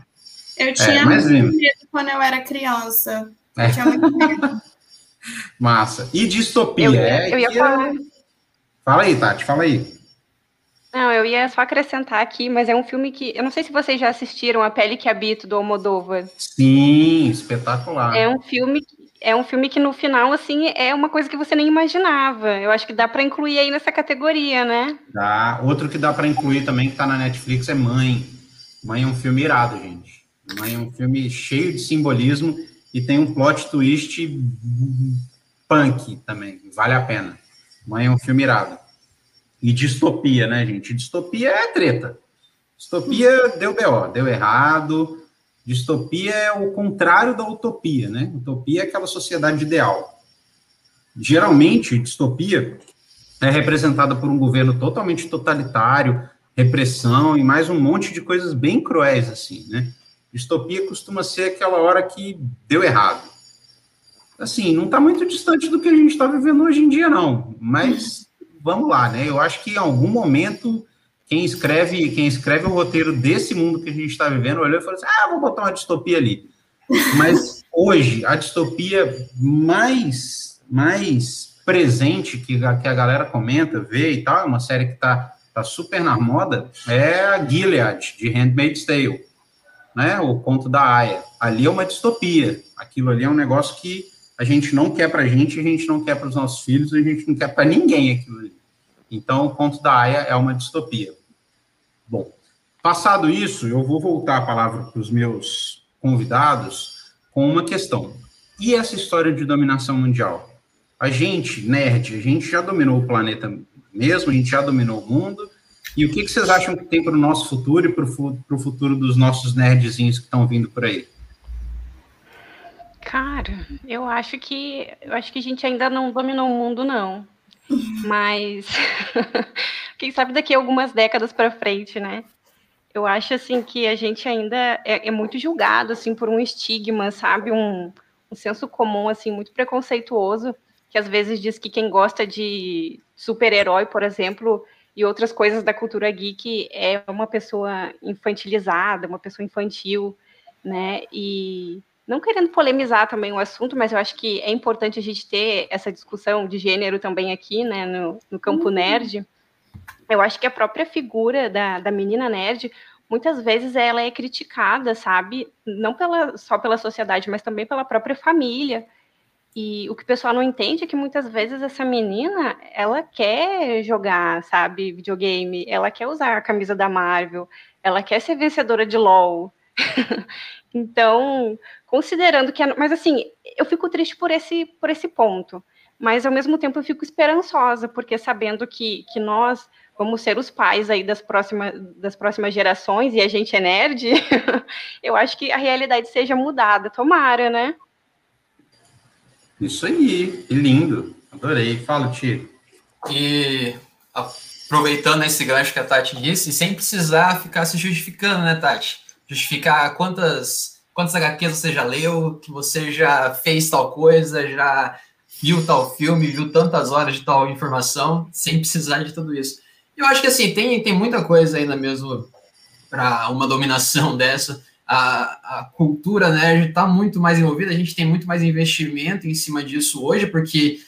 Eu tinha é, muito medo quando eu era criança. Eu é. tinha muito medo. Massa. E distopia? Eu, é, eu ia falar. Fala aí, Tati, fala aí. Não, eu ia só acrescentar aqui, mas é um filme que. Eu não sei se vocês já assistiram A Pele que Habito, do Almodóvar. Sim, espetacular. É um filme é um filme que no final, assim, é uma coisa que você nem imaginava. Eu acho que dá para incluir aí nessa categoria, né? Dá. Outro que dá para incluir também, que tá na Netflix, é Mãe. Mãe é um filme irado, gente. Mãe é um filme cheio de simbolismo e tem um plot twist punk também. Vale a pena. Mãe é um filme irado. E distopia, né, gente? Distopia é treta. Distopia deu BO, deu errado. Distopia é o contrário da utopia, né? Utopia é aquela sociedade ideal. Geralmente, distopia é representada por um governo totalmente totalitário, repressão e mais um monte de coisas bem cruéis, assim, né? Distopia costuma ser aquela hora que deu errado. Assim, não está muito distante do que a gente está vivendo hoje em dia, não. Mas vamos lá, né? Eu acho que em algum momento quem escreve, quem escreve o roteiro desse mundo que a gente está vivendo olhou e falou assim: ah, vou botar uma distopia ali. Mas hoje, a distopia mais, mais presente que a, que a galera comenta, vê e tal, é uma série que está tá super na moda, é a Gilead, de Handmaid's Tale. né? O conto da Aya. Ali é uma distopia. Aquilo ali é um negócio que a gente não quer para a gente, a gente não quer para os nossos filhos, a gente não quer para ninguém aquilo ali. Então, o conto da Aya é uma distopia. Bom, passado isso, eu vou voltar a palavra para os meus convidados com uma questão. E essa história de dominação mundial? A gente, nerd, a gente já dominou o planeta mesmo, a gente já dominou o mundo. E o que, que vocês acham que tem para o nosso futuro e para o futuro dos nossos nerdzinhos que estão vindo por aí? Cara, eu acho que eu acho que a gente ainda não dominou o mundo, não. Mas quem sabe daqui a algumas décadas para frente, né? Eu acho assim que a gente ainda é, é, muito julgado assim por um estigma, sabe, um, um senso comum assim muito preconceituoso que às vezes diz que quem gosta de super-herói, por exemplo, e outras coisas da cultura geek é uma pessoa infantilizada, uma pessoa infantil, né? E não querendo polemizar também o assunto, mas eu acho que é importante a gente ter essa discussão de gênero também aqui, né, no, no campo uhum. nerd. Eu acho que a própria figura da, da menina nerd, muitas vezes ela é criticada, sabe? Não pela, só pela sociedade, mas também pela própria família. E o que o pessoal não entende é que muitas vezes essa menina, ela quer jogar, sabe, videogame, ela quer usar a camisa da Marvel, ela quer ser vencedora de LoL. então, considerando que, mas assim, eu fico triste por esse, por esse ponto, mas ao mesmo tempo eu fico esperançosa, porque sabendo que, que nós vamos ser os pais aí das próximas, das próximas gerações e a gente é nerd, eu acho que a realidade seja mudada, tomara, né? Isso aí, que lindo, adorei. Fala, Tio. E aproveitando esse gancho que a Tati disse, sem precisar ficar se justificando, né, Tati? Justificar quantas quantas HQs você já leu, que você já fez tal coisa, já viu tal filme, viu tantas horas de tal informação, sem precisar de tudo isso. Eu acho que assim, tem, tem muita coisa ainda mesmo para uma dominação dessa. A, a cultura nerd está muito mais envolvida, a gente tem muito mais investimento em cima disso hoje, porque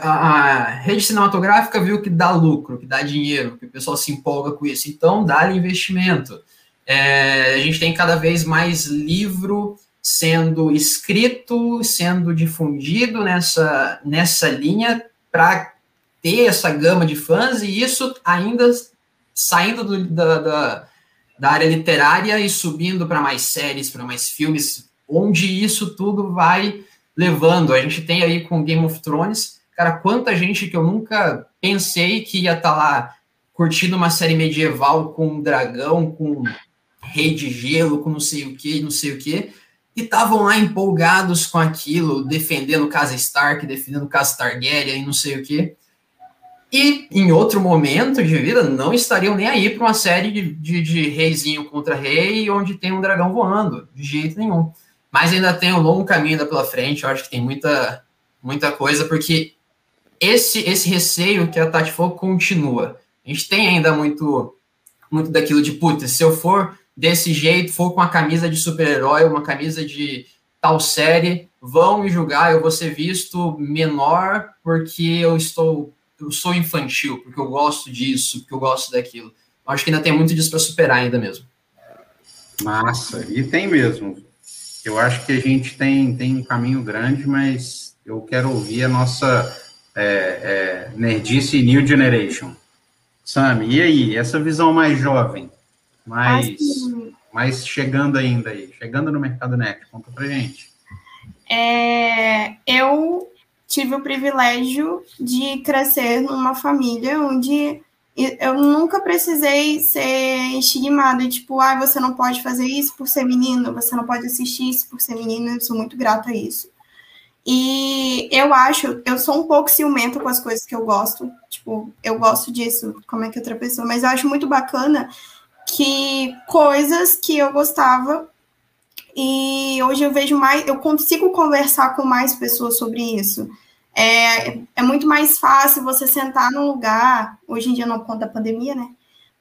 a, rede cinematográfica viu que dá lucro, que dá dinheiro, que o pessoal se empolga com isso, então dá investimento. É, a gente tem cada vez mais livro sendo escrito, sendo difundido nessa, nessa linha para ter essa gama de fãs, e isso ainda saindo do, da, da, da área literária e subindo para mais séries, para mais filmes, onde isso tudo vai levando. A gente tem aí com Game of Thrones, cara, quanta gente que eu nunca pensei que ia estar tá lá curtindo uma série medieval com um dragão, com rei de gelo, com não sei o que, não sei o que, e estavam lá empolgados com aquilo, defendendo Casa Stark, defendendo Casa Targaryen, não sei o que. E em outro momento de vida não estariam nem aí para uma série de, de, de, reizinho contra rei, onde tem um dragão voando, de jeito nenhum. Mas ainda tem um longo caminho ainda pela frente, eu acho que tem muita, muita coisa, porque esse, esse receio que a Tati falou continua. A gente tem ainda muito, muito daquilo de, putz, se eu for desse jeito, for com a camisa de super-herói, uma camisa de tal série, vão me julgar, eu vou ser visto menor porque eu estou eu sou infantil, porque eu gosto disso, porque eu gosto daquilo. Acho que ainda tem muito disso para superar ainda mesmo. Massa, e tem mesmo. Eu acho que a gente tem, tem um caminho grande, mas eu quero ouvir a nossa é, é, nerdice New Generation. Sami, e aí, essa visão mais jovem? Mas, mas chegando ainda aí, chegando no mercado net, conta pra gente. É, eu tive o privilégio de crescer numa família onde eu nunca precisei ser estigmada, tipo, ah, você não pode fazer isso por ser menino, você não pode assistir isso por ser menino, eu sou muito grata a isso. E eu acho, eu sou um pouco ciumenta com as coisas que eu gosto, tipo, eu gosto disso, como é que outra pessoa, mas eu acho muito bacana que coisas que eu gostava e hoje eu vejo mais, eu consigo conversar com mais pessoas sobre isso. É, é muito mais fácil você sentar num lugar, hoje em dia não conta a pandemia, né?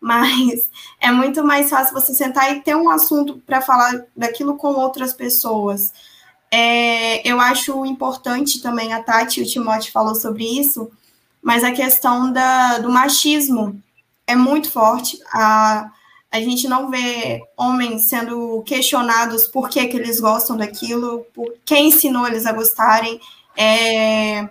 Mas é muito mais fácil você sentar e ter um assunto para falar daquilo com outras pessoas. É, eu acho importante também, a Tati o Timote falou sobre isso, mas a questão da, do machismo é muito forte. A, A gente não vê homens sendo questionados por que, que eles gostam daquilo, por quem ensinou eles a gostarem. É...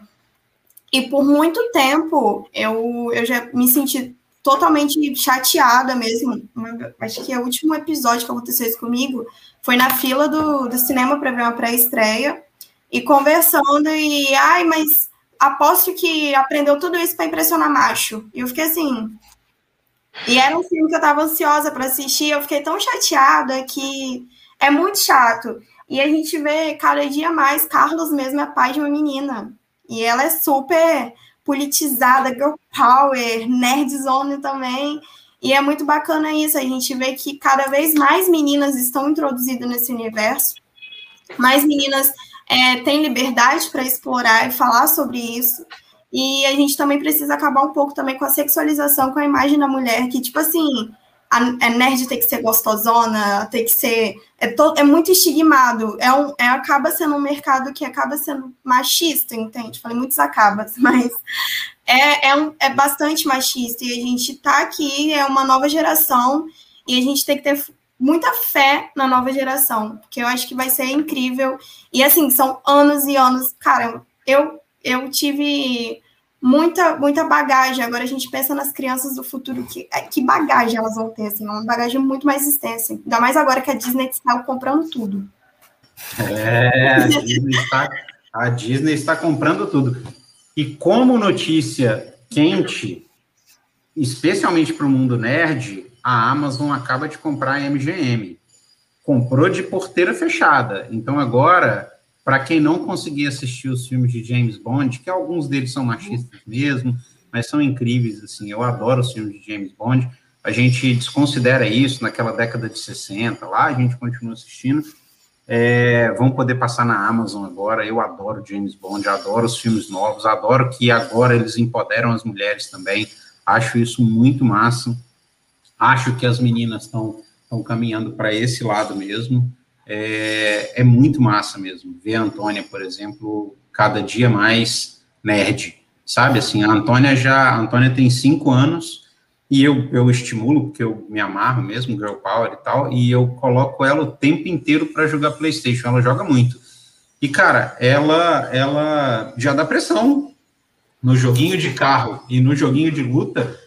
E por muito tempo eu, eu já me senti totalmente chateada mesmo. Acho que é o último episódio que aconteceu isso comigo foi na fila do, do cinema para ver uma pré-estreia e conversando e ai, mas aposto que aprendeu tudo isso para impressionar macho. E eu fiquei assim, e era um filme que eu estava ansiosa para assistir, eu fiquei tão chateada que é muito chato. E a gente vê cada dia mais Carlos mesmo é pai de uma menina. E ela é super politizada, girl power, nerdzone também. E é muito bacana isso, a gente vê que cada vez mais meninas estão introduzidas nesse universo, mais meninas é, têm liberdade para explorar e falar sobre isso. E a gente também precisa acabar um pouco também com a sexualização, com a imagem da mulher, que, tipo assim, a, a nerd tem que ser gostosona, tem que ser. É, to, é muito estigmado. É um, é, acaba sendo um mercado que acaba sendo machista, entende? Falei muitos acabas, mas é, é, um, é bastante machista. E a gente tá aqui, é uma nova geração, e a gente tem que ter muita fé na nova geração, porque eu acho que vai ser incrível. E assim, são anos e anos. Cara, eu, eu tive muita, muita bagagem. Agora a gente pensa nas crianças do futuro, que, é, que bagagem elas vão ter, assim, uma bagagem muito mais extensa. Ainda mais agora que a Disney está comprando tudo. É, a Disney está, a Disney está comprando tudo. E como notícia quente, especialmente para o mundo nerd, a Amazon acaba de comprar a MGM. Comprou de porteira fechada. Então agora para quem não conseguir assistir os filmes de James Bond, que alguns deles são machistas mesmo, mas são incríveis, assim, eu adoro os filmes de James Bond, a gente desconsidera isso naquela década de 60, lá a gente continua assistindo, é, vão poder passar na Amazon agora, eu adoro James Bond, adoro os filmes novos, adoro que agora eles empoderam as mulheres também, acho isso muito massa, acho que as meninas estão caminhando para esse lado mesmo, é, é muito massa mesmo. Ver a Antônia, por exemplo, cada dia mais nerd, sabe? Assim, a Antônia já, a Antônia tem cinco anos e eu, eu estimulo, porque eu me amarro mesmo, Girl Power e tal, e eu coloco ela o tempo inteiro para jogar PlayStation. Ela joga muito. E, cara, ela, ela já dá pressão no joguinho de carro e no joguinho de luta.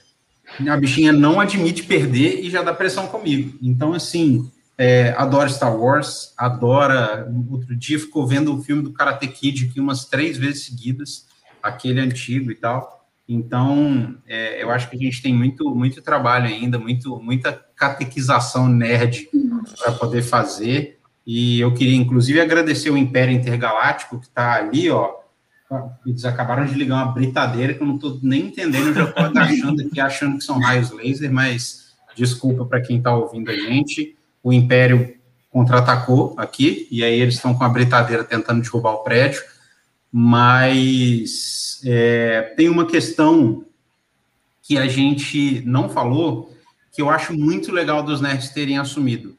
A bichinha não admite perder e já dá pressão comigo. Então, assim, é, adora Star Wars, adora. Outro dia ficou vendo o filme do Karate Kid aqui umas três vezes seguidas, aquele antigo e tal. Então, é, eu acho que a gente tem muito, muito trabalho ainda, muito, muita catequização nerd para poder fazer. E eu queria, inclusive, agradecer o Império Intergaláctico, que está ali, ó. Eles acabaram de ligar uma britadeira que eu não estou nem entendendo, eu já estou achando aqui, achando que são raios laser, mas desculpa para quem está ouvindo a gente o Império contra-atacou aqui, e aí eles estão com a britadeira tentando derrubar o prédio, mas é, tem uma questão que a gente não falou, que eu acho muito legal dos nerds terem assumido.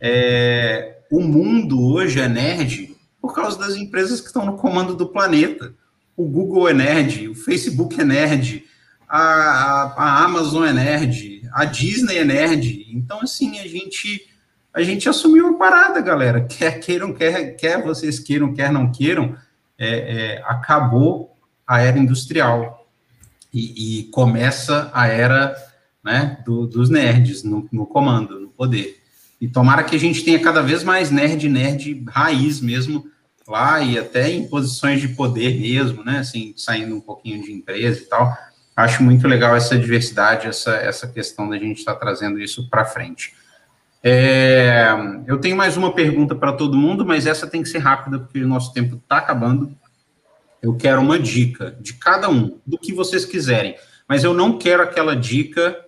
É, o mundo hoje é nerd por causa das empresas que estão no comando do planeta. O Google é nerd, o Facebook é nerd, a, a, a Amazon é nerd, a Disney é nerd. Então, assim, a gente a gente assumiu uma parada, galera. Quer queiram, quer, quer vocês queiram, quer não queiram, é, é, acabou a era industrial e, e começa a era né, do, dos nerds no, no, comando, no poder. E tomara que a gente tenha cada vez mais nerd, nerd raiz mesmo lá e até em posições de poder mesmo, né? Assim, saindo um pouquinho de empresa e tal. Acho muito legal essa diversidade, essa, essa questão da gente estar tá trazendo isso para frente. É, eu tenho mais uma pergunta para todo mundo, mas essa tem que ser rápida, porque o nosso tempo está acabando. Eu quero uma dica de cada um, do que vocês quiserem. Mas eu não quero aquela dica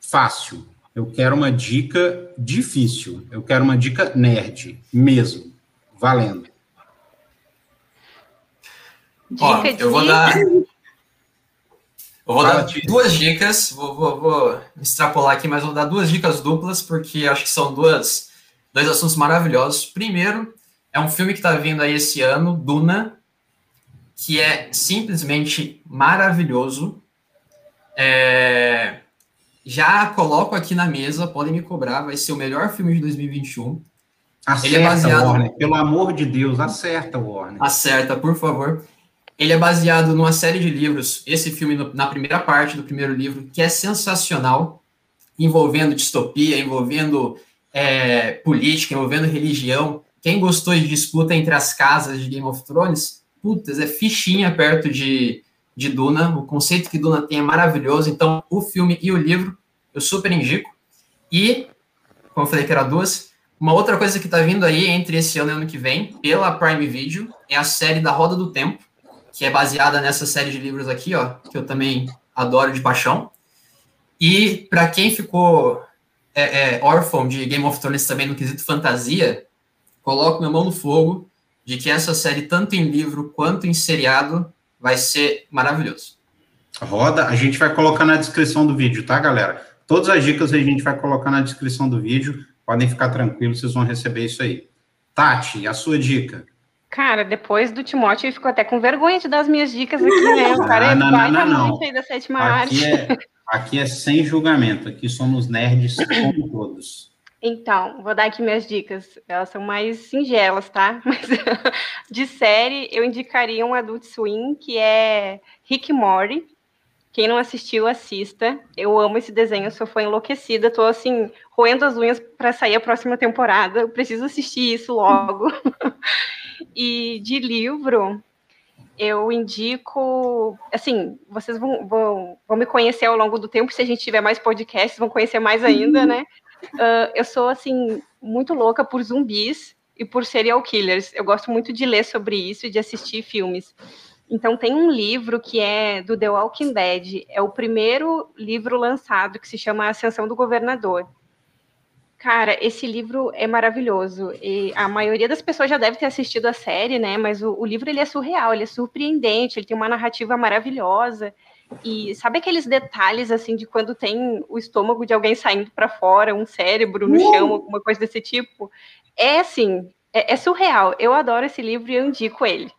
fácil. Eu quero uma dica difícil. Eu quero uma dica nerd, mesmo. Valendo. Ó, eu vou dar. Eu vou dar duas dicas, vou, vou, vou, extrapolar aqui, mas vou dar duas dicas duplas, porque acho que são duas, dois assuntos maravilhosos. Primeiro, é um filme que está vindo aí esse ano, Duna, que é simplesmente maravilhoso. É... já coloco aqui na mesa, podem me cobrar, vai ser o melhor filme de 2021. Acerta, Ele é baseado... Warner, pelo amor de Deus, acerta, Warner. Acerta, por favor. Ele é baseado numa série de livros, esse filme na primeira parte do primeiro livro, que é sensacional, envolvendo distopia, envolvendo é, política, envolvendo religião. Quem gostou de disputa entre as casas de Game of Thrones, putz, é fichinha perto de, de Duna. O conceito que Duna tem é maravilhoso. Então, o filme e o livro eu super indico. E, como eu falei que era duas, uma outra coisa que está vindo aí entre esse ano e ano que vem, pela Prime Video, é a série da Roda do Tempo, que é baseada nessa série de livros aqui, ó, que eu também adoro de paixão. E para quem ficou é, é, órfão de Game of Thrones também no quesito fantasia, coloco minha mão no fogo de que essa série, tanto em livro quanto em seriado, vai ser maravilhoso. Roda, a gente vai colocar na descrição do vídeo, tá, galera? Todas as dicas a gente vai colocar na descrição do vídeo. Podem ficar tranquilos, vocês vão receber isso aí. Tati, a sua dica. Cara, depois do Timóteo, eu fico até com vergonha de dar as minhas dicas aqui, né? O cara ah, é não, não, não, não. aí da sétima aqui arte. É, aqui é sem julgamento, aqui somos nerds como todos. Então, vou dar aqui minhas dicas. Elas são mais singelas, tá? Mas de série, eu indicaria um Adult Swim, que é Rick Morty. Quem não assistiu, assista. Eu amo esse desenho, sou fã enlouquecida. Tô assim, roendo as unhas para sair a próxima temporada. Eu preciso assistir isso logo. E de livro, eu indico, assim, vocês vão, vão, vão, me conhecer ao longo do tempo, se a gente tiver mais podcasts, vão conhecer mais ainda, né? Uh, eu sou, assim, muito louca por zumbis e por serial killers. Eu gosto muito de ler sobre isso e de assistir filmes. Então, tem um livro que é do The Walking Dead, é o primeiro livro lançado, que se chama Ascensão do Governador. Cara, esse livro é maravilhoso. E a maioria das pessoas já deve ter assistido a série, né? Mas o, o, livro ele é surreal, ele é surpreendente, ele tem uma narrativa maravilhosa. E sabe aqueles detalhes assim de quando tem o estômago de alguém saindo para fora, um cérebro no uh! chão, alguma coisa desse tipo? É assim, é, é, surreal. Eu adoro esse livro e eu indico ele.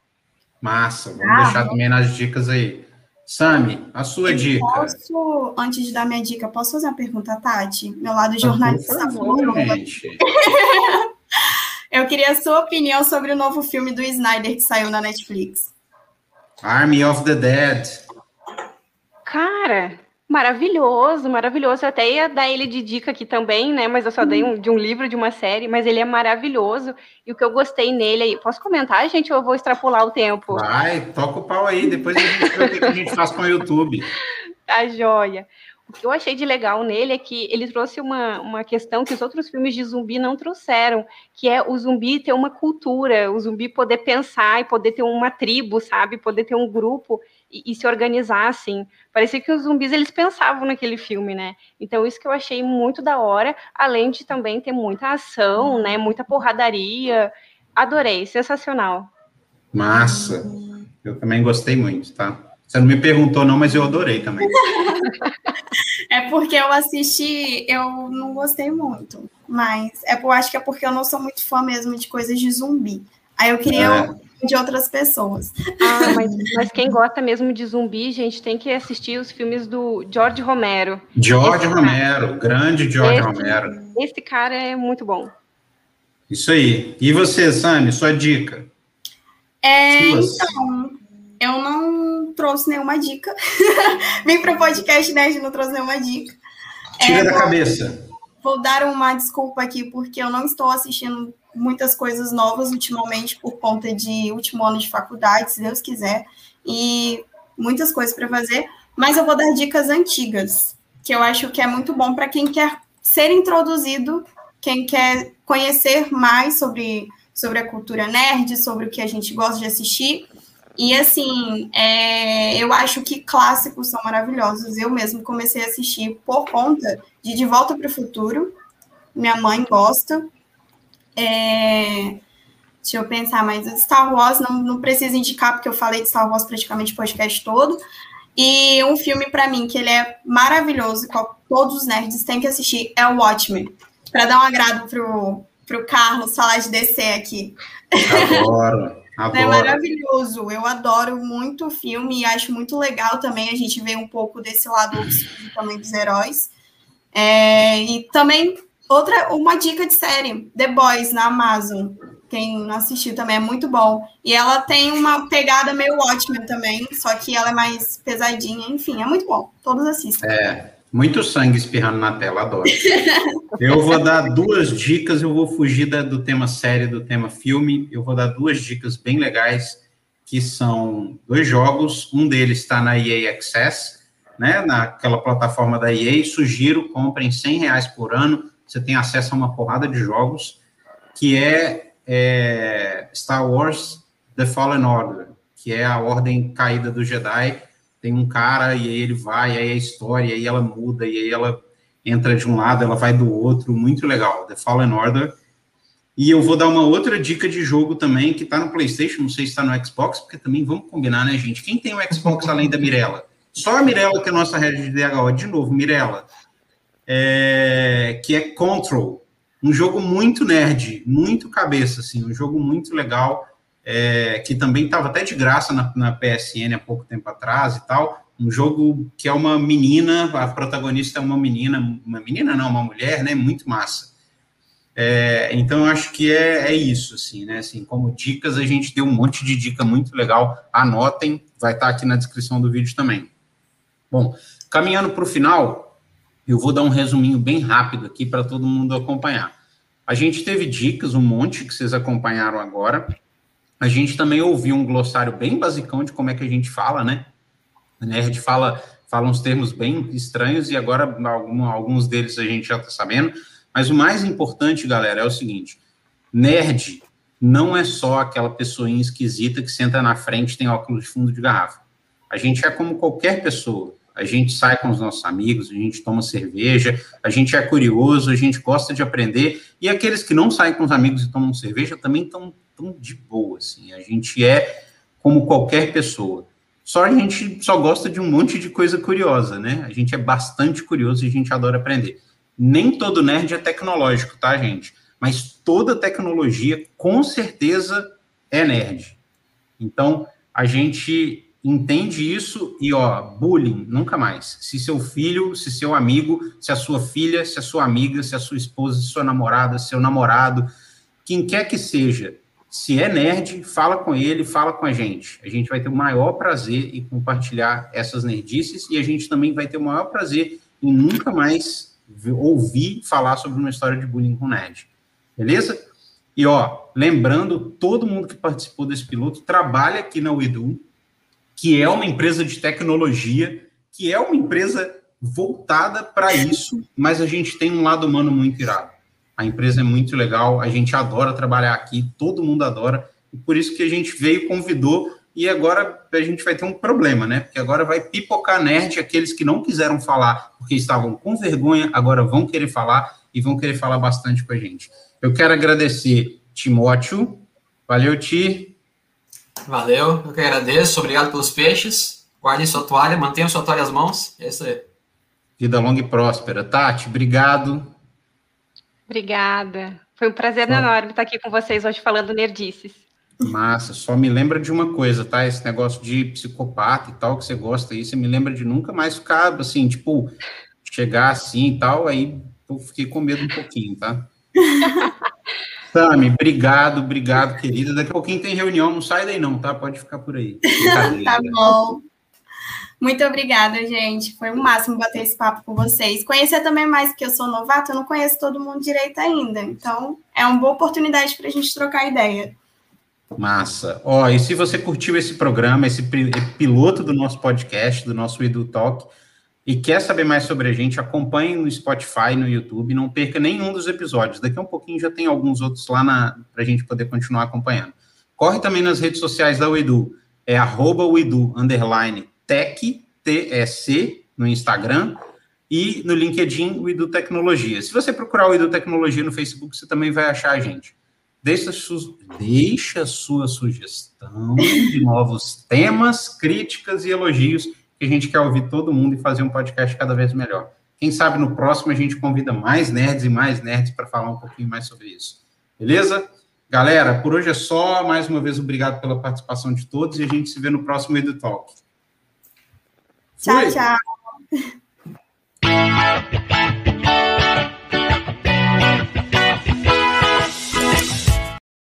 Massa, vamos ah, deixar também nas dicas aí. Sami, a sua eu dica. Posso, antes de dar minha dica, posso fazer uma pergunta, Tati? Meu lado jornalista. Favor, gente. eu queria a sua opinião sobre o novo filme do Snyder que saiu na Netflix. Army of the Dead. Cara, Maravilhoso, maravilhoso. Eu até ia dar ele de dica aqui também, né? Mas eu só dei um, de um livro, de uma série, mas ele é maravilhoso. E o que eu gostei nele aí. Posso comentar, gente, ou eu vou extrapolar o tempo? Vai, toca o pau aí, depois a gente vê o que a gente faz com o YouTube. Tá joia. O que eu achei de legal nele é que ele trouxe uma, uma questão que os outros filmes de zumbi não trouxeram, que é o zumbi ter uma cultura, o zumbi poder pensar e poder ter uma tribo, sabe? Poder ter um grupo e, e, se organizar assim. Parecia que os zumbis eles pensavam naquele filme, né? Então isso que eu achei muito da hora, além de também ter muita ação, né? Muita porradaria. Adorei, sensacional. Massa. Eu também gostei muito, tá? Você não me perguntou não, mas eu adorei também. é porque eu assisti, eu não gostei muito, mas é, eu acho que é porque eu não sou muito fã mesmo de coisas de zumbi. Aí eu queria é de outras pessoas. Ah, mas, mas, quem gosta mesmo de zumbi, gente, tem que assistir os filmes do George Romero. George esse Romero, cara, grande George esse, Romero. Esse cara é muito bom. Isso aí. E você, Sami, sua dica? É, então, eu não trouxe nenhuma dica. Vim para o podcast, né? Não trouxe nenhuma dica. Tira é, da vou, cabeça. Vou dar uma desculpa aqui, porque eu não estou assistindo muitas coisas novas ultimamente por conta de último ano de faculdade, se Deus quiser, e muitas coisas para fazer, mas eu vou dar dicas antigas, que eu acho que é muito bom para quem quer ser introduzido, quem quer conhecer mais sobre, sobre a cultura nerd, sobre o que a gente gosta de assistir. E assim, é, eu acho que clássicos são maravilhosos. Eu mesmo comecei a assistir por conta de De Volta para o Futuro. Minha mãe gosta, é... Deixa eu pensar, mas Star Wars não, não precisa indicar, porque eu falei de Star Wars praticamente o podcast todo. E um filme, para mim, que ele é maravilhoso, que todos os nerds têm que assistir, é o Watchmen. Para dar um agrado pro, pro Carlos falar de DC aqui. Adoro. É maravilhoso. Eu adoro muito o filme e acho muito legal também a gente ver um pouco desse lado também dos heróis. É, e também outra uma dica de série, The Boys na Amazon. Quem não assistiu também é muito bom. E ela tem uma pegada meio Watchmen também, só que ela é mais pesadinha. Enfim, é muito bom. Todos assistem. É, muito sangue espirrando na tela, adoro. eu vou dar duas dicas, eu vou fugir da, do tema série, do tema filme. Eu vou dar duas dicas bem legais, que são dois jogos. Um deles está na EA Access, né, naquela plataforma da EA. Sugiro, comprem 100 reais por ano. Você tem acesso a uma porrada de jogos, que é é Star Wars The Fallen Order, que é a ordem caída do Jedi. Tem um cara e aí ele vai, e aí a história, e aí ela muda, e aí ela entra de um lado, ela vai do outro, muito legal. The Fallen Order. E eu vou dar uma outra dica de jogo também, que tá no PlayStation, não sei se está no Xbox, porque também vamos combinar, né, gente? Quem tem o Xbox além da Mirella? Só a Mirella que é a nossa rede de DHO. De novo, Mirella. É, que é Control um jogo muito nerd, muito cabeça, assim, um jogo muito legal, é, que também estava até de graça na, na, PSN há pouco tempo atrás e tal. Um jogo que é uma menina, a protagonista é uma menina, uma menina não, uma mulher, né? Muito massa. É, então, eu acho que é, é isso, assim, né? Assim, como dicas, a gente deu um monte de dica muito legal. Anotem, vai estar aqui na descrição do vídeo também. Bom, caminhando para o final, eu vou dar um resuminho bem rápido aqui para todo mundo acompanhar. A gente teve dicas, um monte que vocês acompanharam agora. A gente também ouviu um glossário bem basicão de como é que a gente fala, né? A nerd fala, fala uns termos bem estranhos e agora algum, alguns deles a gente já está sabendo. Mas o mais importante, galera, é o seguinte: nerd não é só aquela pessoinha esquisita que senta na frente e tem óculos de fundo de garrafa. A gente é como qualquer pessoa a gente sai com os nossos amigos, a gente toma cerveja, a gente é curioso, a gente gosta de aprender, e aqueles que não saem com os amigos e tomam cerveja também estão tão de boa, assim, a gente é como qualquer pessoa. Só a gente só gosta de um monte de coisa curiosa, né? A gente é bastante curioso e a gente adora aprender. Nem todo nerd é tecnológico, tá, gente? Mas toda tecnologia, com certeza, é nerd. Então, a gente entende isso e, ó, bullying, nunca mais. Se seu filho, se seu amigo, se a sua filha, se a sua amiga, se a sua esposa, se sua namorada, seu namorado, quem quer que seja, se é nerd, fala com ele, fala com a gente. A gente vai ter o maior prazer em compartilhar essas nerdices e a gente também vai ter o maior prazer em nunca mais ouvir falar sobre uma história de bullying com nerd. Beleza? E ó, lembrando, todo mundo que participou desse piloto trabalha aqui na Uedu, que é uma empresa de tecnologia, que é uma empresa voltada para isso, mas a gente tem um lado humano muito irado. A empresa é muito legal, a gente adora trabalhar aqui, todo mundo adora, e por isso que a gente veio, convidou, e agora a gente vai ter um problema, né? Porque agora vai pipocar nerd aqueles que não quiseram falar porque estavam com vergonha, agora vão querer falar e vão querer falar bastante com a gente. Eu quero agradecer Timóteo, valeu, Ti, Valeu, eu que agradeço. Obrigado pelos peixes. Guardem sua toalha, mantenham sua toalha às mãos. É isso aí. Vida longa e próspera. Tati, obrigado. Obrigada. Foi um prazer enorme estar aqui com vocês hoje falando nerdices. Massa, só me lembra de uma coisa, tá? Esse negócio de psicopata e tal que você gosta aí, você me lembra de nunca mais ficar assim, tipo, chegar assim e tal, aí eu fiquei com medo um pouquinho, tá? Sami, obrigado, obrigado, querida. Daqui a pouquinho tem reunião, não sai daí não, tá? Pode ficar por aí. tá bom. Muito obrigada, gente. Foi o um máximo bater esse papo com vocês. Conhecer também mais, porque eu sou novato, eu não conheço todo mundo direito ainda. Então, é uma boa oportunidade para a gente trocar ideia. Massa. Ó, oh, e se você curtiu esse programa, esse piloto do nosso podcast, do nosso Edu Talk, e quer saber mais sobre a gente, acompanhe no Spotify, no YouTube, não perca nenhum dos episódios. Daqui a um pouquinho já tem alguns outros lá para a gente poder continuar acompanhando. Corre também nas redes sociais da Uedu, é arroba Uedu, underline, tech, T-E-C, no Instagram, e no LinkedIn, o Edu Tecnologia. Se você procurar o Edu Tecnologia no Facebook, você também vai achar a gente. Deixa, su deixa sua sugestão de novos temas, críticas e elogios que a gente quer ouvir todo mundo e fazer um podcast cada vez melhor. Quem sabe no próximo a gente convida mais nerds e mais nerds para falar um pouquinho mais sobre isso. Beleza? Galera, por hoje é só. Mais uma vez, obrigado pela participação de todos e a gente se vê no próximo EduTalk. Tchau, Oi. tchau.